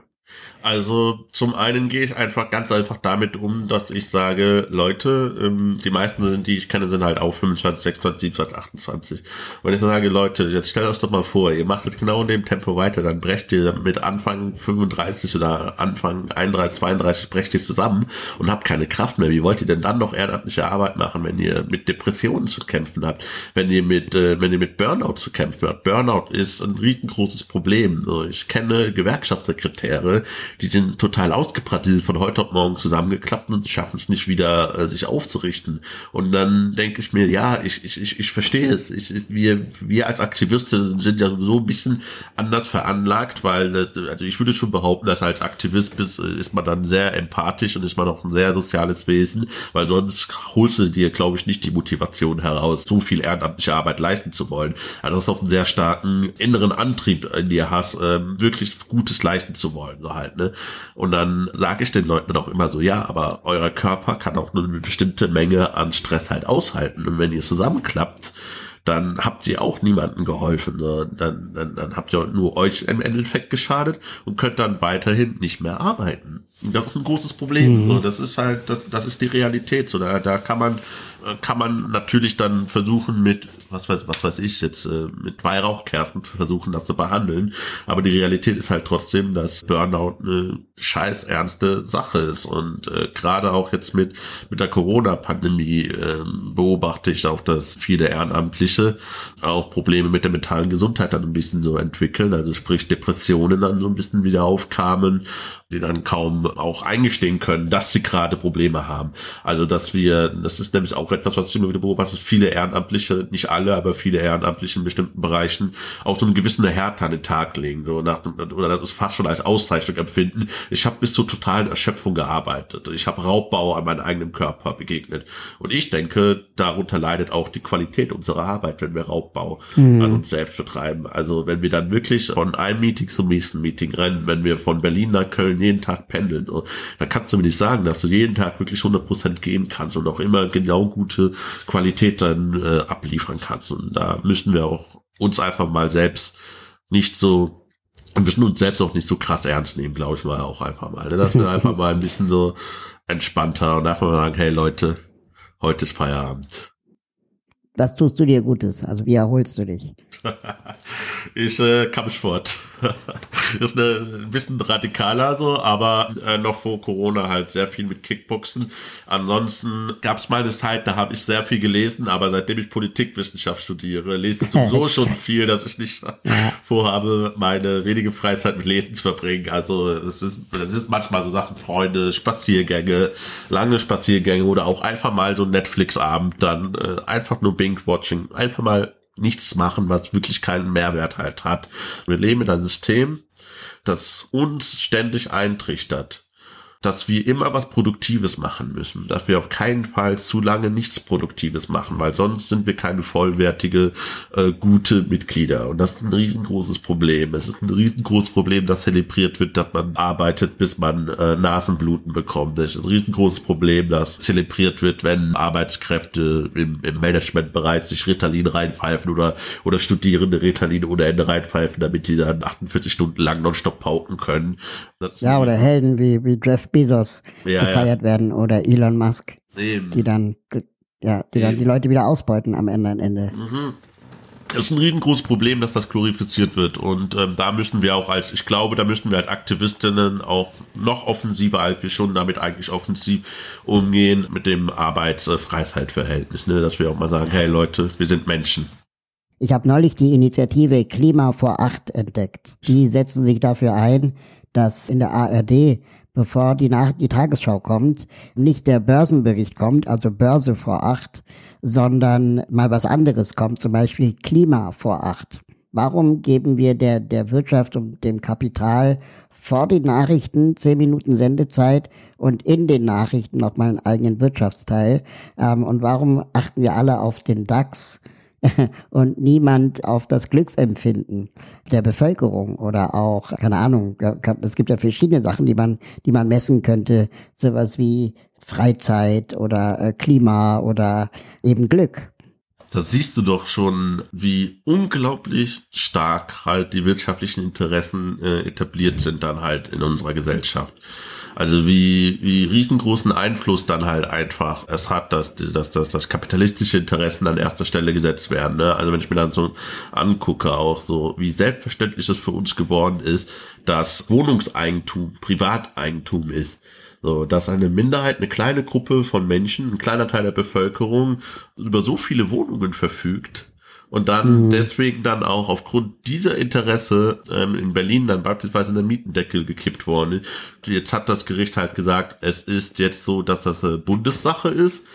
Also zum einen gehe ich einfach ganz einfach damit um, dass ich sage, Leute, ähm, die meisten, die ich kenne, sind halt auch 25, 26, 27, 28. Und ich sage, Leute, jetzt stellt euch doch mal vor, ihr macht es genau in dem Tempo weiter, dann brecht ihr mit Anfang 35 oder Anfang 31, 32 brecht ihr zusammen und habt keine Kraft mehr. Wie wollt ihr denn dann noch ehrenamtliche Arbeit machen, wenn ihr mit Depressionen zu kämpfen habt, wenn ihr mit, äh, wenn ihr mit Burnout zu kämpfen habt? Burnout ist ein riesengroßes Problem. ich kenne Gewerkschaftssekretäre, die sind total ausgebrannt, die sind von heute auf morgen zusammengeklappt und schaffen es nicht wieder, äh, sich aufzurichten. Und dann denke ich mir, ja, ich, ich, ich, ich verstehe es. Ich, wir, wir als Aktivisten sind ja so ein bisschen anders veranlagt, weil, also ich würde schon behaupten, dass als Aktivist ist, ist man dann sehr empathisch und ist man auch ein sehr soziales Wesen, weil sonst holst du dir, glaube ich, nicht die Motivation heraus, so viel ehrenamtliche Arbeit leisten zu wollen. Also dass du auch einen sehr starken inneren Antrieb in dir hast, ähm, wirklich Gutes leisten zu wollen halt, ne? Und dann sage ich den Leuten auch immer so, ja, aber euer Körper kann auch nur eine bestimmte Menge an Stress halt aushalten. Und wenn ihr zusammenklappt, dann habt ihr auch niemandem geholfen. Ne? Dann, dann, dann habt ihr nur euch im Endeffekt geschadet und könnt dann weiterhin nicht mehr arbeiten. Das ist ein großes Problem. Mhm. So, das ist halt, das, das ist die Realität. So, da, da kann man kann man natürlich dann versuchen mit, was weiß, was weiß ich jetzt, äh, mit Weihrauchkerzen versuchen, das zu behandeln. Aber die Realität ist halt trotzdem, dass Burnout eine scheiß ernste Sache ist. Und äh, gerade auch jetzt mit, mit der Corona-Pandemie äh, beobachte ich auch, dass viele Ehrenamtliche auch Probleme mit der mentalen Gesundheit dann ein bisschen so entwickeln. Also sprich Depressionen dann so ein bisschen wieder aufkamen die dann kaum auch eingestehen können, dass sie gerade Probleme haben. Also dass wir, das ist nämlich auch etwas, was ich immer wieder beobachte, dass viele Ehrenamtliche, nicht alle, aber viele Ehrenamtliche in bestimmten Bereichen auch so einen gewissen Härte an den Tag legen. So nach, oder das ist fast schon als Auszeichnung empfinden. Ich habe bis zur totalen Erschöpfung gearbeitet. Ich habe Raubbau an meinem eigenen Körper begegnet. Und ich denke, darunter leidet auch die Qualität unserer Arbeit, wenn wir Raubbau mhm. an uns selbst betreiben. Also wenn wir dann wirklich von einem Meeting zum nächsten Meeting rennen, wenn wir von Berlin nach Köln jeden Tag pendeln. Und da kannst du mir nicht sagen, dass du jeden Tag wirklich 100% gehen kannst und auch immer genau gute Qualität dann äh, abliefern kannst. Und da müssen wir auch uns einfach mal selbst nicht so und müssen uns selbst auch nicht so krass ernst nehmen, glaube ich mal auch einfach mal. Ne? Dass wir einfach mal ein bisschen so entspannter und einfach mal sagen, hey Leute, heute ist Feierabend
was tust du dir Gutes? Also wie erholst du dich?
ich äh, Kampfsport. Das ist eine, ein bisschen radikaler so, aber äh, noch vor Corona halt sehr viel mit Kickboxen. Ansonsten gab es mal eine Zeit, da habe ich sehr viel gelesen, aber seitdem ich Politikwissenschaft studiere, lese ich sowieso schon viel, dass ich nicht vorhabe, meine wenige Freizeit mit Lesen zu verbringen. Also es ist, es ist manchmal so Sachen, Freunde, Spaziergänge, lange Spaziergänge oder auch einfach mal so Netflix-Abend, dann äh, einfach nur Binge-Watching, einfach mal nichts machen, was wirklich keinen Mehrwert halt hat. Wir leben in einem System, das uns ständig eintrichtert, dass wir immer was Produktives machen müssen, dass wir auf keinen Fall zu lange nichts Produktives machen, weil sonst sind wir keine vollwertige, äh, gute Mitglieder. Und das ist ein riesengroßes Problem. Es ist ein riesengroßes Problem, dass zelebriert wird, dass man arbeitet, bis man äh, Nasenbluten bekommt. Es ist ein riesengroßes Problem, dass zelebriert wird, wenn Arbeitskräfte im, im Managementbereich sich Ritalin reinpfeifen oder, oder Studierende Ritalin ohne Ende reinpfeifen, damit die dann 48 Stunden lang nonstop pauken können.
ja, oder Helden wie, wie Jeff Bezos ja, gefeiert ja. werden oder Elon Musk, Eben. die dann ja, die Eben. dann die Leute wieder ausbeuten am Ende. Am Ende. Mhm.
Es ist ein riesengroßes Problem, dass das glorifiziert wird. Und ähm, da müssen wir auch als, ich glaube, da müssen wir als Aktivistinnen auch noch offensiver, als wir schon damit eigentlich offensiv umgehen, mit dem Arbeits-Freizeitverhältnis. Ne? Dass wir auch mal sagen, hey Leute, wir sind Menschen.
Ich habe neulich die Initiative Klima vor Acht entdeckt. Die setzen sich dafür ein, dass in der ARD bevor die, Nach die Tagesschau kommt, nicht der Börsenbericht kommt, also Börse vor acht, sondern mal was anderes kommt, zum Beispiel Klima vor acht. Warum geben wir der, der Wirtschaft und dem Kapital vor den Nachrichten zehn Minuten Sendezeit und in den Nachrichten nochmal einen eigenen Wirtschaftsteil? Ähm, und warum achten wir alle auf den DAX und niemand auf das Glücksempfinden der Bevölkerung oder auch, keine Ahnung, es gibt ja verschiedene Sachen, die man, die man messen könnte, sowas wie Freizeit oder äh, Klima oder eben Glück
da siehst du doch schon, wie unglaublich stark halt die wirtschaftlichen Interessen äh, etabliert sind dann halt in unserer Gesellschaft. Also wie, wie riesengroßen Einfluss dann halt einfach es hat, dass, dass, dass, dass kapitalistische Interessen an erster Stelle gesetzt werden. Ne? Also wenn ich mir dann so angucke, auch so, wie selbstverständlich es für uns geworden ist, dass Wohnungseigentum Privateigentum ist. So, dass eine Minderheit, eine kleine Gruppe von Menschen, ein kleiner Teil der Bevölkerung über so viele Wohnungen verfügt und dann mhm. deswegen dann auch aufgrund dieser Interesse ähm, in Berlin dann beispielsweise in der Mietendeckel gekippt worden. Jetzt hat das Gericht halt gesagt, es ist jetzt so, dass das eine Bundessache ist.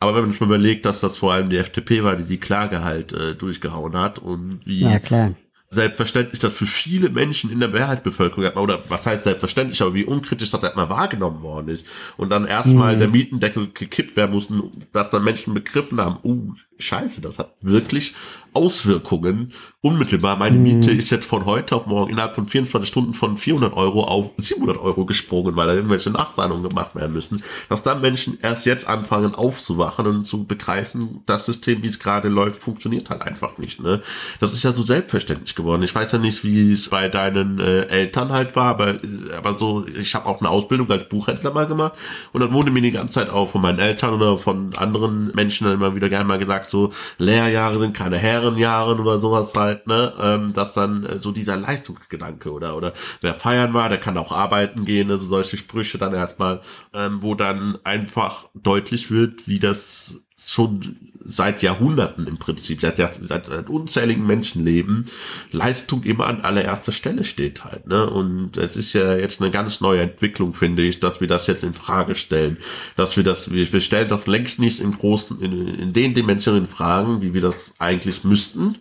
Aber wenn man sich mal überlegt, dass das vor allem die FDP war, die die Klage halt äh, durchgehauen hat und wie
ja, klar
selbstverständlich das für viele Menschen in der Mehrheitsbevölkerung, oder was heißt selbstverständlich, aber wie unkritisch das erstmal wahrgenommen worden ist. Und dann erstmal mhm. der Mietendeckel gekippt werden mussten, dass dann Menschen begriffen haben, uh, scheiße, das hat wirklich Auswirkungen unmittelbar. Meine mhm. Miete ist jetzt von heute auf morgen innerhalb von 24 Stunden von 400 Euro auf 700 Euro gesprungen, weil da irgendwelche Nachzahlungen gemacht werden müssen. Dass dann Menschen erst jetzt anfangen aufzuwachen und zu begreifen, das System, wie es gerade läuft, funktioniert halt einfach nicht. Ne? Das ist ja so selbstverständlich geworden. Ich weiß ja nicht, wie es bei deinen äh, Eltern halt war, aber, aber so, ich habe auch eine Ausbildung als Buchhändler mal gemacht und dann wurde mir die ganze Zeit auch von meinen Eltern oder von anderen Menschen dann immer wieder gerne mal gesagt, so Lehrjahre sind keine Herren Jahren oder sowas halt, ne, ähm, dass dann äh, so dieser Leistungsgedanke oder oder wer feiern war, der kann auch arbeiten gehen, also solche Sprüche dann erstmal, ähm, wo dann einfach deutlich wird, wie das schon seit Jahrhunderten im Prinzip, seit, seit, seit unzähligen Menschenleben, Leistung immer an allererster Stelle steht halt. Ne? Und es ist ja jetzt eine ganz neue Entwicklung, finde ich, dass wir das jetzt in Frage stellen. Dass wir das, wir, wir stellen doch längst nicht im großen, in, in den Dimensionen Fragen, wie wir das eigentlich müssten,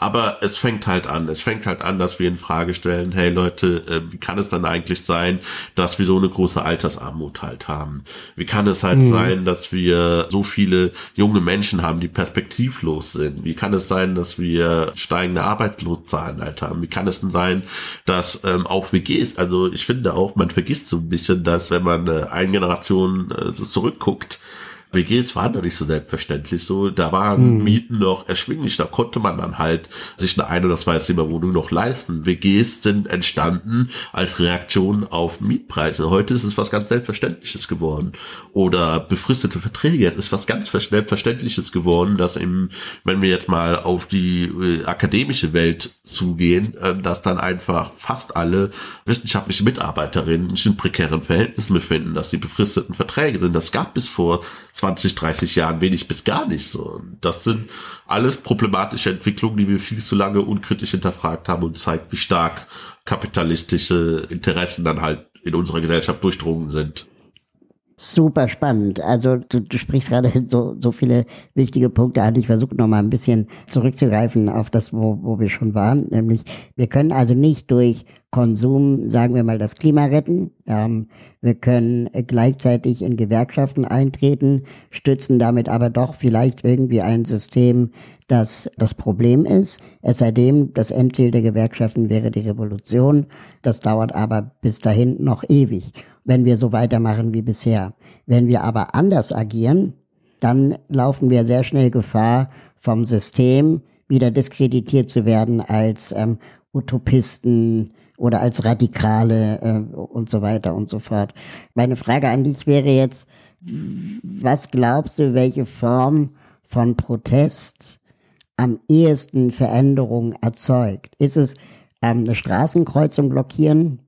aber es fängt halt an. Es fängt halt an, dass wir in Frage stellen, hey Leute, äh, wie kann es dann eigentlich sein, dass wir so eine große Altersarmut halt haben? Wie kann es halt mhm. sein, dass wir so viele junge Menschen haben, die perspektivlos sind? Wie kann es sein, dass wir steigende Arbeitslosenzahlen halt haben? Wie kann es denn sein, dass ähm, auch WGs, also ich finde auch, man vergisst so ein bisschen, dass wenn man äh, eine Generation äh, zurückguckt, WGs waren da nicht so selbstverständlich so. Da waren mhm. Mieten noch erschwinglich. Da konnte man dann halt sich eine ein- oder zwei Zimmerwohnung noch leisten. WGs sind entstanden als Reaktion auf Mietpreise. Heute ist es was ganz Selbstverständliches geworden. Oder befristete Verträge. Es ist was ganz Selbstverständliches geworden, dass eben, wenn wir jetzt mal auf die äh, akademische Welt zugehen, äh, dass dann einfach fast alle wissenschaftliche Mitarbeiterinnen sich in prekären Verhältnissen befinden, dass die befristeten Verträge sind. Das gab bis vor 20, 30 Jahren wenig bis gar nicht so. Das sind alles problematische Entwicklungen, die wir viel zu lange unkritisch hinterfragt haben und zeigt, wie stark kapitalistische Interessen dann halt in unserer Gesellschaft durchdrungen sind
super spannend. Also du, du sprichst gerade so, so viele wichtige Punkte an. Ich versuche nochmal ein bisschen zurückzugreifen auf das, wo, wo wir schon waren. Nämlich, wir können also nicht durch Konsum, sagen wir mal, das Klima retten. Ähm, wir können gleichzeitig in Gewerkschaften eintreten, stützen damit aber doch vielleicht irgendwie ein System, das das Problem ist. Es sei denn, das Endziel der Gewerkschaften wäre die Revolution. Das dauert aber bis dahin noch ewig wenn wir so weitermachen wie bisher. Wenn wir aber anders agieren, dann laufen wir sehr schnell Gefahr, vom System wieder diskreditiert zu werden als ähm, Utopisten oder als Radikale äh, und so weiter und so fort. Meine Frage an dich wäre jetzt, was glaubst du, welche Form von Protest am ehesten Veränderung erzeugt? Ist es ähm, eine Straßenkreuzung blockieren?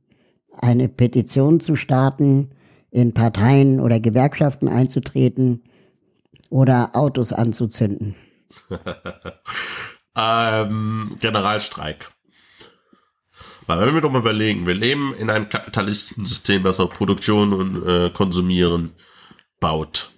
Eine Petition zu starten, in Parteien oder Gewerkschaften einzutreten oder Autos anzuzünden?
ähm, Generalstreik. Weil wenn wir doch mal überlegen, wir leben in einem kapitalistischen System, das auf Produktion und äh, Konsumieren baut.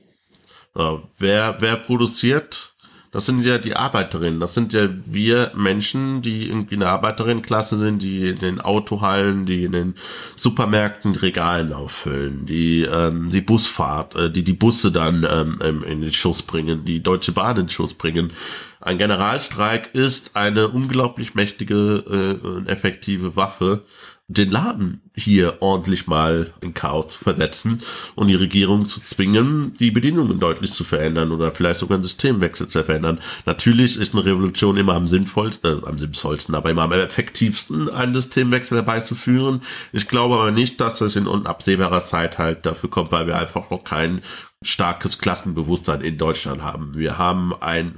So, wer, wer produziert? Das sind ja die Arbeiterinnen. Das sind ja wir Menschen, die irgendwie eine Arbeiterinnenklasse sind, die in den Autohallen, die in den Supermärkten die Regalen auffüllen, die ähm, die Busfahrt, äh, die die Busse dann ähm, in den Schuss bringen, die Deutsche Bahn in den Schuss bringen. Ein Generalstreik ist eine unglaublich mächtige äh, und effektive Waffe, den Laden hier ordentlich mal in Chaos zu versetzen und die Regierung zu zwingen, die Bedingungen deutlich zu verändern oder vielleicht sogar einen Systemwechsel zu verändern. Natürlich ist eine Revolution immer am sinnvollsten, äh, am sinnvollsten, aber immer am effektivsten, einen Systemwechsel herbeizuführen. Ich glaube aber nicht, dass es in unabsehbarer Zeit halt dafür kommt, weil wir einfach noch keinen starkes Klassenbewusstsein in Deutschland haben. Wir haben ein,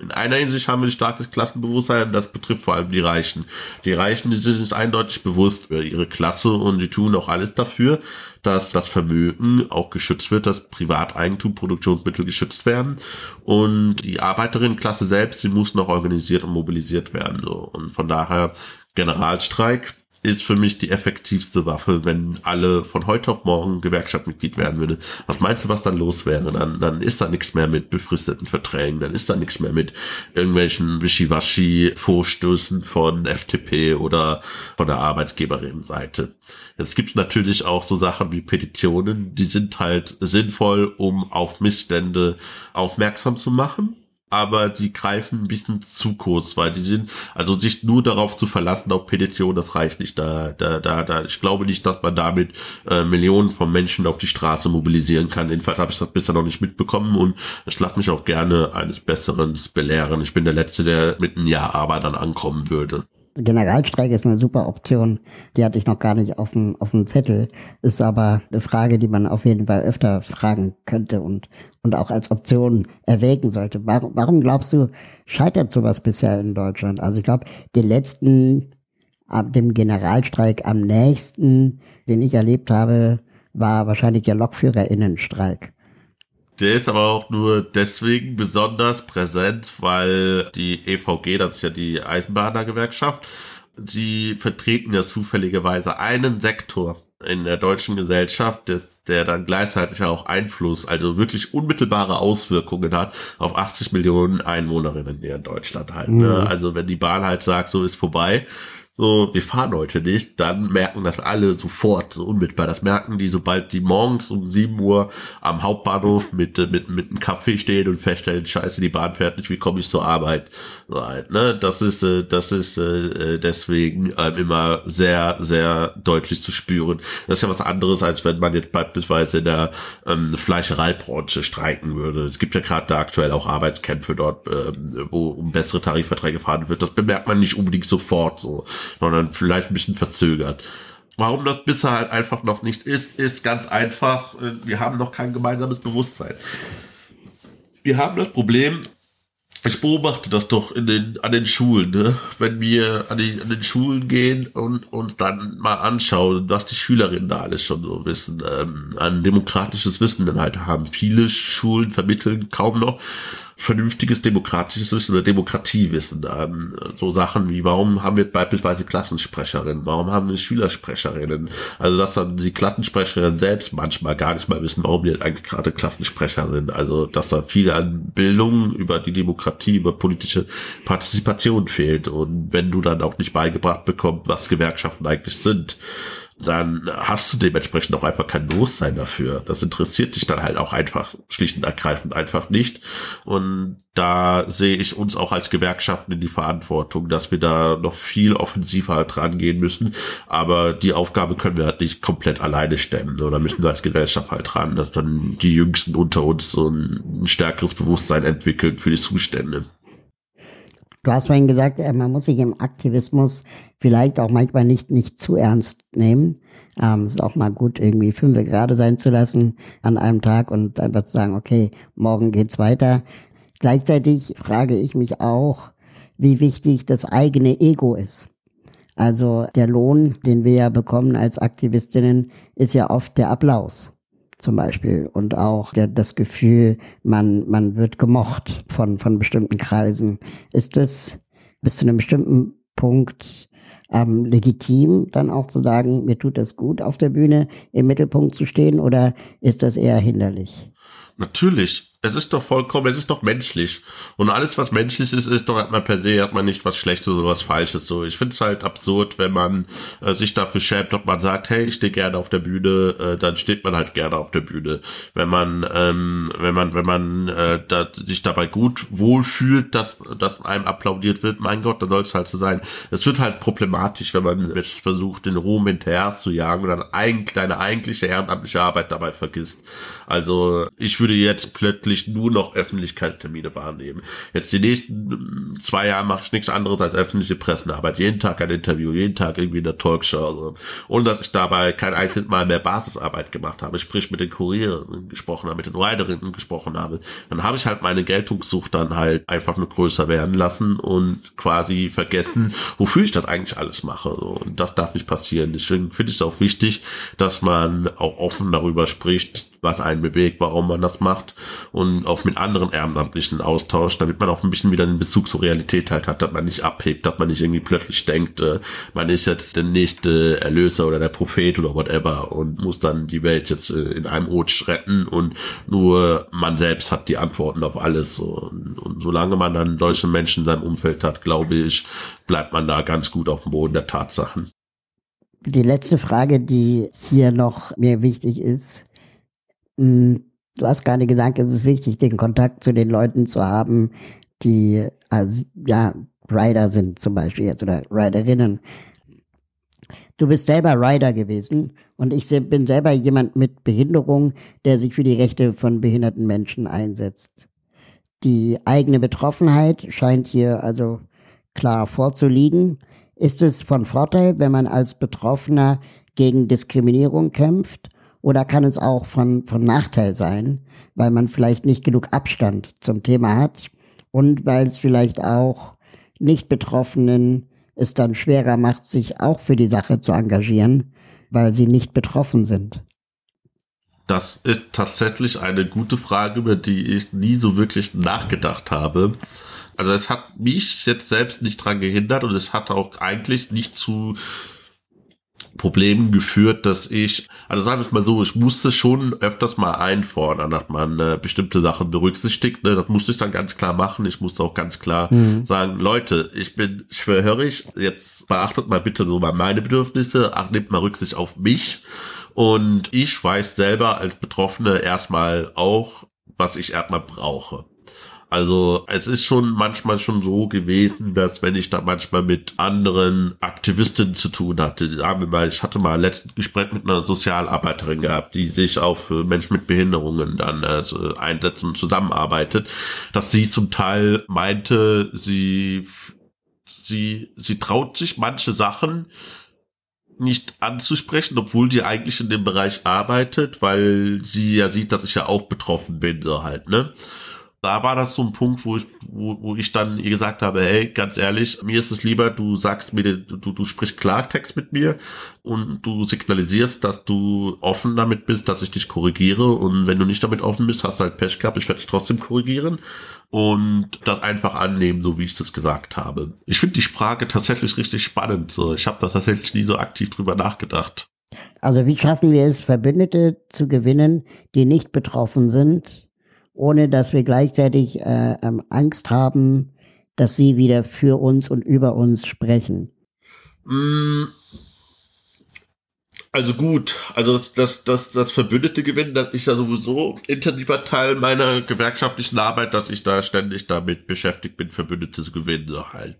in einer Hinsicht haben wir ein starkes Klassenbewusstsein, das betrifft vor allem die Reichen. Die Reichen, die sind eindeutig bewusst über ihre Klasse und die tun auch alles dafür, dass das Vermögen auch geschützt wird, dass Privateigentum, Produktionsmittel geschützt werden und die Arbeiterinnenklasse selbst, die muss noch organisiert und mobilisiert werden, so. Und von daher Generalstreik ist für mich die effektivste Waffe, wenn alle von heute auf morgen Gewerkschaftsmitglied werden würde. Was meinst du, was dann los wäre? Dann, dann ist da nichts mehr mit befristeten Verträgen, dann ist da nichts mehr mit irgendwelchen Wischiwaschi-Vorstößen von FDP oder von der Arbeitgeberinnenseite. Jetzt gibt es natürlich auch so Sachen wie Petitionen, die sind halt sinnvoll, um auf Missstände aufmerksam zu machen aber die greifen ein bisschen zu kurz, weil die sind, also sich nur darauf zu verlassen auf Petition, das reicht nicht. Da, da, da, da, ich glaube nicht, dass man damit äh, Millionen von Menschen auf die Straße mobilisieren kann. Jedenfalls habe ich das bisher noch nicht mitbekommen und ich lasse mich auch gerne eines Besseren belehren. Ich bin der Letzte, der mit einem Jahr Arbeit dann ankommen würde.
Generalstreik ist eine super Option. Die hatte ich noch gar nicht auf dem, auf dem Zettel. Ist aber eine Frage, die man auf jeden Fall öfter fragen könnte und, und auch als Option erwägen sollte. Warum, warum glaubst du, scheitert sowas bisher in Deutschland? Also ich glaube, den letzten, ab dem Generalstreik am nächsten, den ich erlebt habe, war wahrscheinlich der Lokführerinnenstreik.
Der ist aber auch nur deswegen besonders präsent, weil die EVG, das ist ja die Eisenbahnergewerkschaft, sie vertreten ja zufälligerweise einen Sektor in der deutschen Gesellschaft, des, der dann gleichzeitig auch Einfluss, also wirklich unmittelbare Auswirkungen hat auf 80 Millionen Einwohnerinnen hier in Deutschland halt. Ne? Mhm. Also wenn die Bahn halt sagt, so ist vorbei, so, wir fahren heute nicht, dann merken das alle sofort, so unmittelbar. Das merken die, sobald die morgens um 7 Uhr am Hauptbahnhof mit, mit, mit einem Kaffee stehen und feststellen, scheiße, die Bahn fährt nicht, wie komme ich zur Arbeit? So halt, ne? Das ist, äh, das ist äh, deswegen ähm, immer sehr, sehr deutlich zu spüren. Das ist ja was anderes, als wenn man jetzt beispielsweise in der ähm, Fleischereibranche streiken würde. Es gibt ja gerade da aktuell auch Arbeitskämpfe dort, ähm, wo um bessere Tarifverträge verhandelt wird. Das bemerkt man nicht unbedingt sofort so sondern vielleicht ein bisschen verzögert. Warum das bisher halt einfach noch nicht ist, ist ganz einfach, wir haben noch kein gemeinsames Bewusstsein. Wir haben das Problem, ich beobachte das doch in den, an den Schulen, ne? wenn wir an, die, an den Schulen gehen und uns dann mal anschauen, was die Schülerinnen da alles schon so wissen, ähm, ein demokratisches Wissen dann halt haben. Viele Schulen vermitteln kaum noch vernünftiges demokratisches Wissen oder Demokratiewissen. Ähm, so Sachen wie, warum haben wir beispielsweise Klassensprecherinnen, warum haben wir Schülersprecherinnen? Also dass dann die Klassensprecherinnen selbst manchmal gar nicht mal wissen, warum die eigentlich gerade Klassensprecher sind. Also dass da viel an Bildung über die Demokratie, über politische Partizipation fehlt. Und wenn du dann auch nicht beigebracht bekommst, was Gewerkschaften eigentlich sind, dann hast du dementsprechend auch einfach kein Bewusstsein dafür. Das interessiert dich dann halt auch einfach schlicht und ergreifend einfach nicht. Und da sehe ich uns auch als Gewerkschaften in die Verantwortung, dass wir da noch viel offensiver halt rangehen müssen. Aber die Aufgabe können wir halt nicht komplett alleine stemmen. Oder müssen wir als Gesellschaft halt ran, dass dann die Jüngsten unter uns so ein stärkeres Bewusstsein entwickeln für die Zustände.
Du hast vorhin gesagt, äh, man muss sich im Aktivismus vielleicht auch manchmal nicht, nicht zu ernst nehmen. Ähm, es ist auch mal gut, irgendwie fünf gerade sein zu lassen an einem Tag und einfach zu sagen, okay, morgen geht's weiter. Gleichzeitig frage ich mich auch, wie wichtig das eigene Ego ist. Also der Lohn, den wir ja bekommen als Aktivistinnen, ist ja oft der Applaus zum Beispiel und auch der, das Gefühl, man, man wird gemocht von, von bestimmten Kreisen. Ist das bis zu einem bestimmten Punkt ähm, legitim, dann auch zu sagen, mir tut das gut, auf der Bühne im Mittelpunkt zu stehen, oder ist das eher hinderlich?
Natürlich. Es ist doch vollkommen, es ist doch menschlich. Und alles, was menschlich ist, ist doch hat man per se, hat man nicht was Schlechtes oder was Falsches. So, ich finde es halt absurd, wenn man äh, sich dafür schämt, ob man sagt, hey, ich stehe gerne auf der Bühne, äh, dann steht man halt gerne auf der Bühne. Wenn man, ähm, wenn man, wenn man äh, da, sich dabei gut wohlfühlt, dass, dass einem applaudiert wird, mein Gott, dann soll es halt so sein. Es wird halt problematisch, wenn man versucht, den Ruhm hinterher zu jagen und dann eigentlich deine eigentliche ehrenamtliche Arbeit dabei vergisst. Also ich würde jetzt plötzlich nur noch Öffentlichkeitstermine wahrnehmen. Jetzt die nächsten zwei Jahre mache ich nichts anderes als öffentliche Pressenarbeit. Jeden Tag ein Interview, jeden Tag irgendwie eine Talkshow. Also. Und dass ich dabei kein einziges Mal mehr Basisarbeit gemacht habe, sprich mit den Kurieren gesprochen habe, mit den Riderinnen gesprochen habe. Dann habe ich halt meine Geltungssucht dann halt einfach nur größer werden lassen und quasi vergessen, wofür ich das eigentlich alles mache. Und das darf nicht passieren. Deswegen finde ich es auch wichtig, dass man auch offen darüber spricht, was einen bewegt, warum man das macht und auch mit anderen Ehrenamtlichen austauscht, damit man auch ein bisschen wieder einen Bezug zur Realität halt hat, dass man nicht abhebt, dass man nicht irgendwie plötzlich denkt, äh, man ist jetzt der nächste Erlöser oder der Prophet oder whatever und muss dann die Welt jetzt äh, in einem Rutsch retten und nur man selbst hat die Antworten auf alles. Und, und solange man dann deutsche Menschen in seinem Umfeld hat, glaube ich, bleibt man da ganz gut auf dem Boden der Tatsachen.
Die letzte Frage, die hier noch mir wichtig ist, du hast gerade gesagt, es ist wichtig, den Kontakt zu den Leuten zu haben, die als ja Rider sind zum Beispiel jetzt oder Riderinnen. Du bist selber Rider gewesen und ich bin selber jemand mit Behinderung, der sich für die Rechte von behinderten Menschen einsetzt. Die eigene Betroffenheit scheint hier also klar vorzuliegen. Ist es von Vorteil, wenn man als Betroffener gegen Diskriminierung kämpft? Oder kann es auch von, von Nachteil sein, weil man vielleicht nicht genug Abstand zum Thema hat und weil es vielleicht auch nicht Betroffenen es dann schwerer macht, sich auch für die Sache zu engagieren, weil sie nicht betroffen sind?
Das ist tatsächlich eine gute Frage, über die ich nie so wirklich nachgedacht habe. Also es hat mich jetzt selbst nicht dran gehindert und es hat auch eigentlich nicht zu Problemen geführt, dass ich, also sagen wir es mal so, ich musste schon öfters mal einfordern, dass man äh, bestimmte Sachen berücksichtigt. Ne? Das musste ich dann ganz klar machen. Ich musste auch ganz klar mhm. sagen, Leute, ich bin schwerhörig, jetzt beachtet mal bitte nur mal meine Bedürfnisse, ach, nehmt mal Rücksicht auf mich. Und ich weiß selber als Betroffene erstmal auch, was ich erstmal brauche. Also es ist schon manchmal schon so gewesen, dass wenn ich da manchmal mit anderen Aktivisten zu tun hatte, sagen wir mal, ich hatte mal letztes Gespräch mit einer Sozialarbeiterin gehabt, die sich auch für Menschen mit Behinderungen dann äh, einsetzt und zusammenarbeitet, dass sie zum Teil meinte, sie sie sie traut sich manche Sachen nicht anzusprechen, obwohl die eigentlich in dem Bereich arbeitet, weil sie ja sieht, dass ich ja auch betroffen bin, so halt, ne? Da war das so ein Punkt, wo ich, wo, wo ich dann ihr gesagt habe, hey, ganz ehrlich, mir ist es lieber, du sagst mir, du, du sprichst Klartext mit mir und du signalisierst, dass du offen damit bist, dass ich dich korrigiere und wenn du nicht damit offen bist, hast du halt Pech gehabt, ich werde dich trotzdem korrigieren und das einfach annehmen, so wie ich das gesagt habe. Ich finde die Frage tatsächlich richtig spannend. So, ich habe da tatsächlich nie so aktiv drüber nachgedacht.
Also wie schaffen wir es, Verbündete zu gewinnen, die nicht betroffen sind, ohne dass wir gleichzeitig äh, ähm, Angst haben, dass sie wieder für uns und über uns sprechen.
Mm. Also gut, also das, das, das, das Verbündete gewinnen, das ist ja sowieso intensiver Teil meiner gewerkschaftlichen Arbeit, dass ich da ständig damit beschäftigt bin, Verbündete zu gewinnen, so halt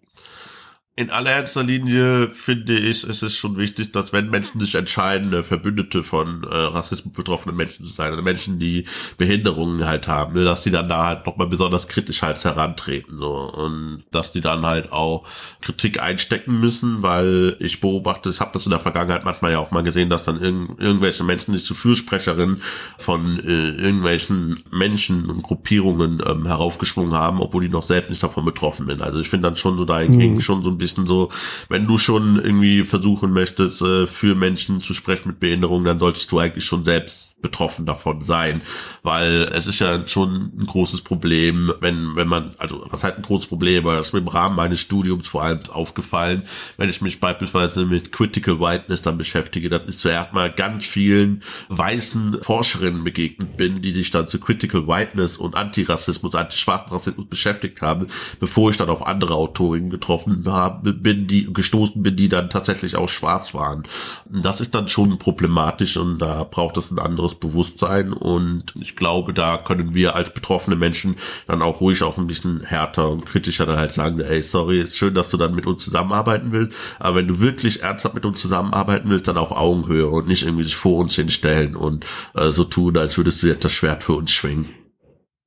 in allererster Linie finde ich, es ist schon wichtig, dass wenn Menschen sich entscheiden, Verbündete von äh, Rassismus betroffenen Menschen zu sein, also Menschen, die Behinderungen halt haben, ne, dass die dann da halt nochmal besonders kritisch halt herantreten, so, und dass die dann halt auch Kritik einstecken müssen, weil ich beobachte, ich habe das in der Vergangenheit manchmal ja auch mal gesehen, dass dann irg irgendwelche Menschen sich zu Fürsprecherinnen von äh, irgendwelchen Menschen und Gruppierungen ähm, heraufgeschwungen haben, obwohl die noch selbst nicht davon betroffen sind. Also ich finde dann schon so dahingehend mhm. schon so ein bisschen bisschen so, wenn du schon irgendwie versuchen möchtest, äh, für Menschen zu sprechen mit Behinderung, dann solltest du eigentlich schon selbst betroffen davon sein, weil es ist ja schon ein großes Problem, wenn, wenn man, also was halt ein großes Problem, weil das ist mir im Rahmen meines Studiums vor allem aufgefallen, wenn ich mich beispielsweise mit Critical Whiteness dann beschäftige, dass ich zuerst mal ganz vielen weißen Forscherinnen begegnet bin, die sich dann zu Critical Whiteness und Antirassismus, Antischwarzen Rassismus beschäftigt haben, bevor ich dann auf andere Autorinnen getroffen habe, bin, die gestoßen bin, die dann tatsächlich auch schwarz waren. Das ist dann schon problematisch und da braucht es ein anderes Bewusstsein und ich glaube, da können wir als betroffene Menschen dann auch ruhig auch ein bisschen härter und kritischer dann halt sagen, ey, sorry, ist schön, dass du dann mit uns zusammenarbeiten willst, aber wenn du wirklich ernsthaft mit uns zusammenarbeiten willst, dann auf Augenhöhe und nicht irgendwie sich vor uns hinstellen und äh, so tun, als würdest du jetzt das Schwert für uns schwingen.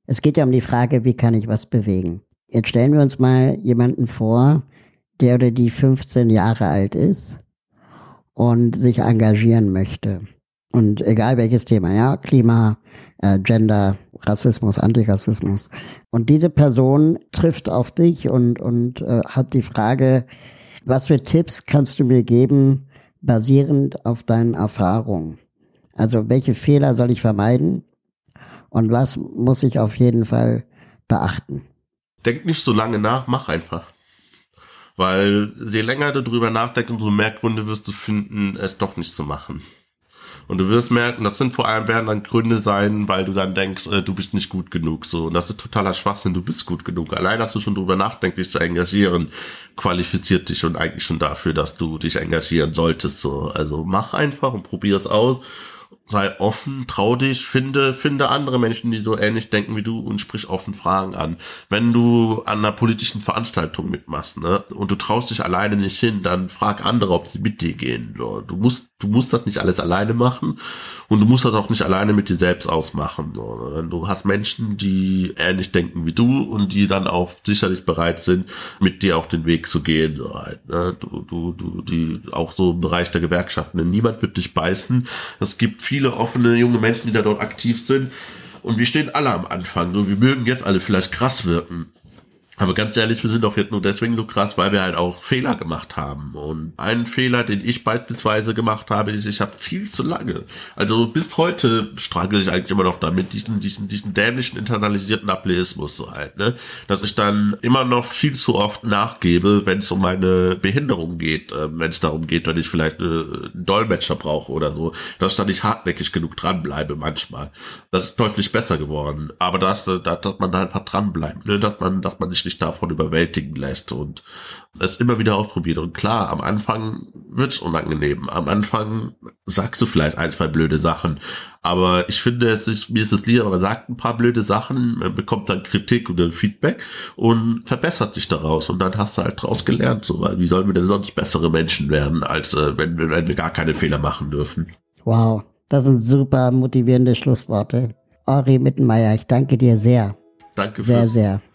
Es geht ja um die Frage, wie kann ich was bewegen? Jetzt stellen wir uns mal jemanden vor, der oder die 15 Jahre alt ist und sich engagieren möchte. Und egal welches Thema, ja, Klima, äh, Gender, Rassismus, Antirassismus. Und diese Person trifft auf dich und, und äh, hat die Frage, was für Tipps kannst du mir geben, basierend auf deinen Erfahrungen? Also welche Fehler soll ich vermeiden und was muss ich auf jeden Fall beachten?
Denk nicht so lange nach, mach einfach. Weil je länger du drüber nachdenkst, umso mehr Gründe wirst du finden, es doch nicht zu machen. Und du wirst merken, das sind vor allem werden dann Gründe sein, weil du dann denkst, äh, du bist nicht gut genug. So, und das ist totaler Schwachsinn, du bist gut genug. Allein, dass du schon drüber nachdenkst, dich zu engagieren, qualifiziert dich schon eigentlich schon dafür, dass du dich engagieren solltest. So, also mach einfach und probier es aus sei offen, trau dich, finde, finde andere Menschen, die so ähnlich denken wie du und sprich offen Fragen an. Wenn du an einer politischen Veranstaltung mitmachst, ne, und du traust dich alleine nicht hin, dann frag andere, ob sie mit dir gehen. So. Du musst, du musst das nicht alles alleine machen und du musst das auch nicht alleine mit dir selbst ausmachen. Du hast Menschen, die ähnlich denken wie du und die dann auch sicherlich bereit sind, mit dir auch den Weg zu gehen. Halt, ne? Du, du, du, die auch so im Bereich der Gewerkschaften. Niemand wird dich beißen. Es gibt viele offene junge Menschen, die da dort aktiv sind. Und wir stehen alle am Anfang. Wir mögen jetzt alle vielleicht krass wirken. Aber ganz ehrlich, wir sind doch jetzt nur deswegen so krass, weil wir halt auch Fehler gemacht haben. Und ein Fehler, den ich beispielsweise gemacht habe, ist, ich habe viel zu lange, also bis heute struggle ich eigentlich immer noch damit, diesen, diesen, diesen dämlichen internalisierten Ableismus so halt, ne? Dass ich dann immer noch viel zu oft nachgebe, wenn es um meine Behinderung geht, äh, wenn es darum geht, wenn ich vielleicht äh, einen Dolmetscher brauche oder so, dass ich da nicht hartnäckig genug dranbleibe manchmal. Das ist deutlich besser geworden. Aber das, da, dass man da einfach dranbleibt, ne? dass man, dass man nicht sich davon überwältigen lässt und es immer wieder ausprobiert. Und klar, am Anfang wird's unangenehm. Am Anfang sagst du vielleicht ein, zwei blöde Sachen. Aber ich finde, es ist, mir ist es lieber, man sagt ein paar blöde Sachen, bekommt dann Kritik oder Feedback und verbessert sich daraus. Und dann hast du halt daraus gelernt. So, weil wie sollen wir denn sonst bessere Menschen werden, als äh, wenn, wenn wir gar keine Fehler machen dürfen?
Wow, das sind super motivierende Schlussworte. Ori Mittenmeier, ich danke dir sehr.
Danke
sehr, sehr.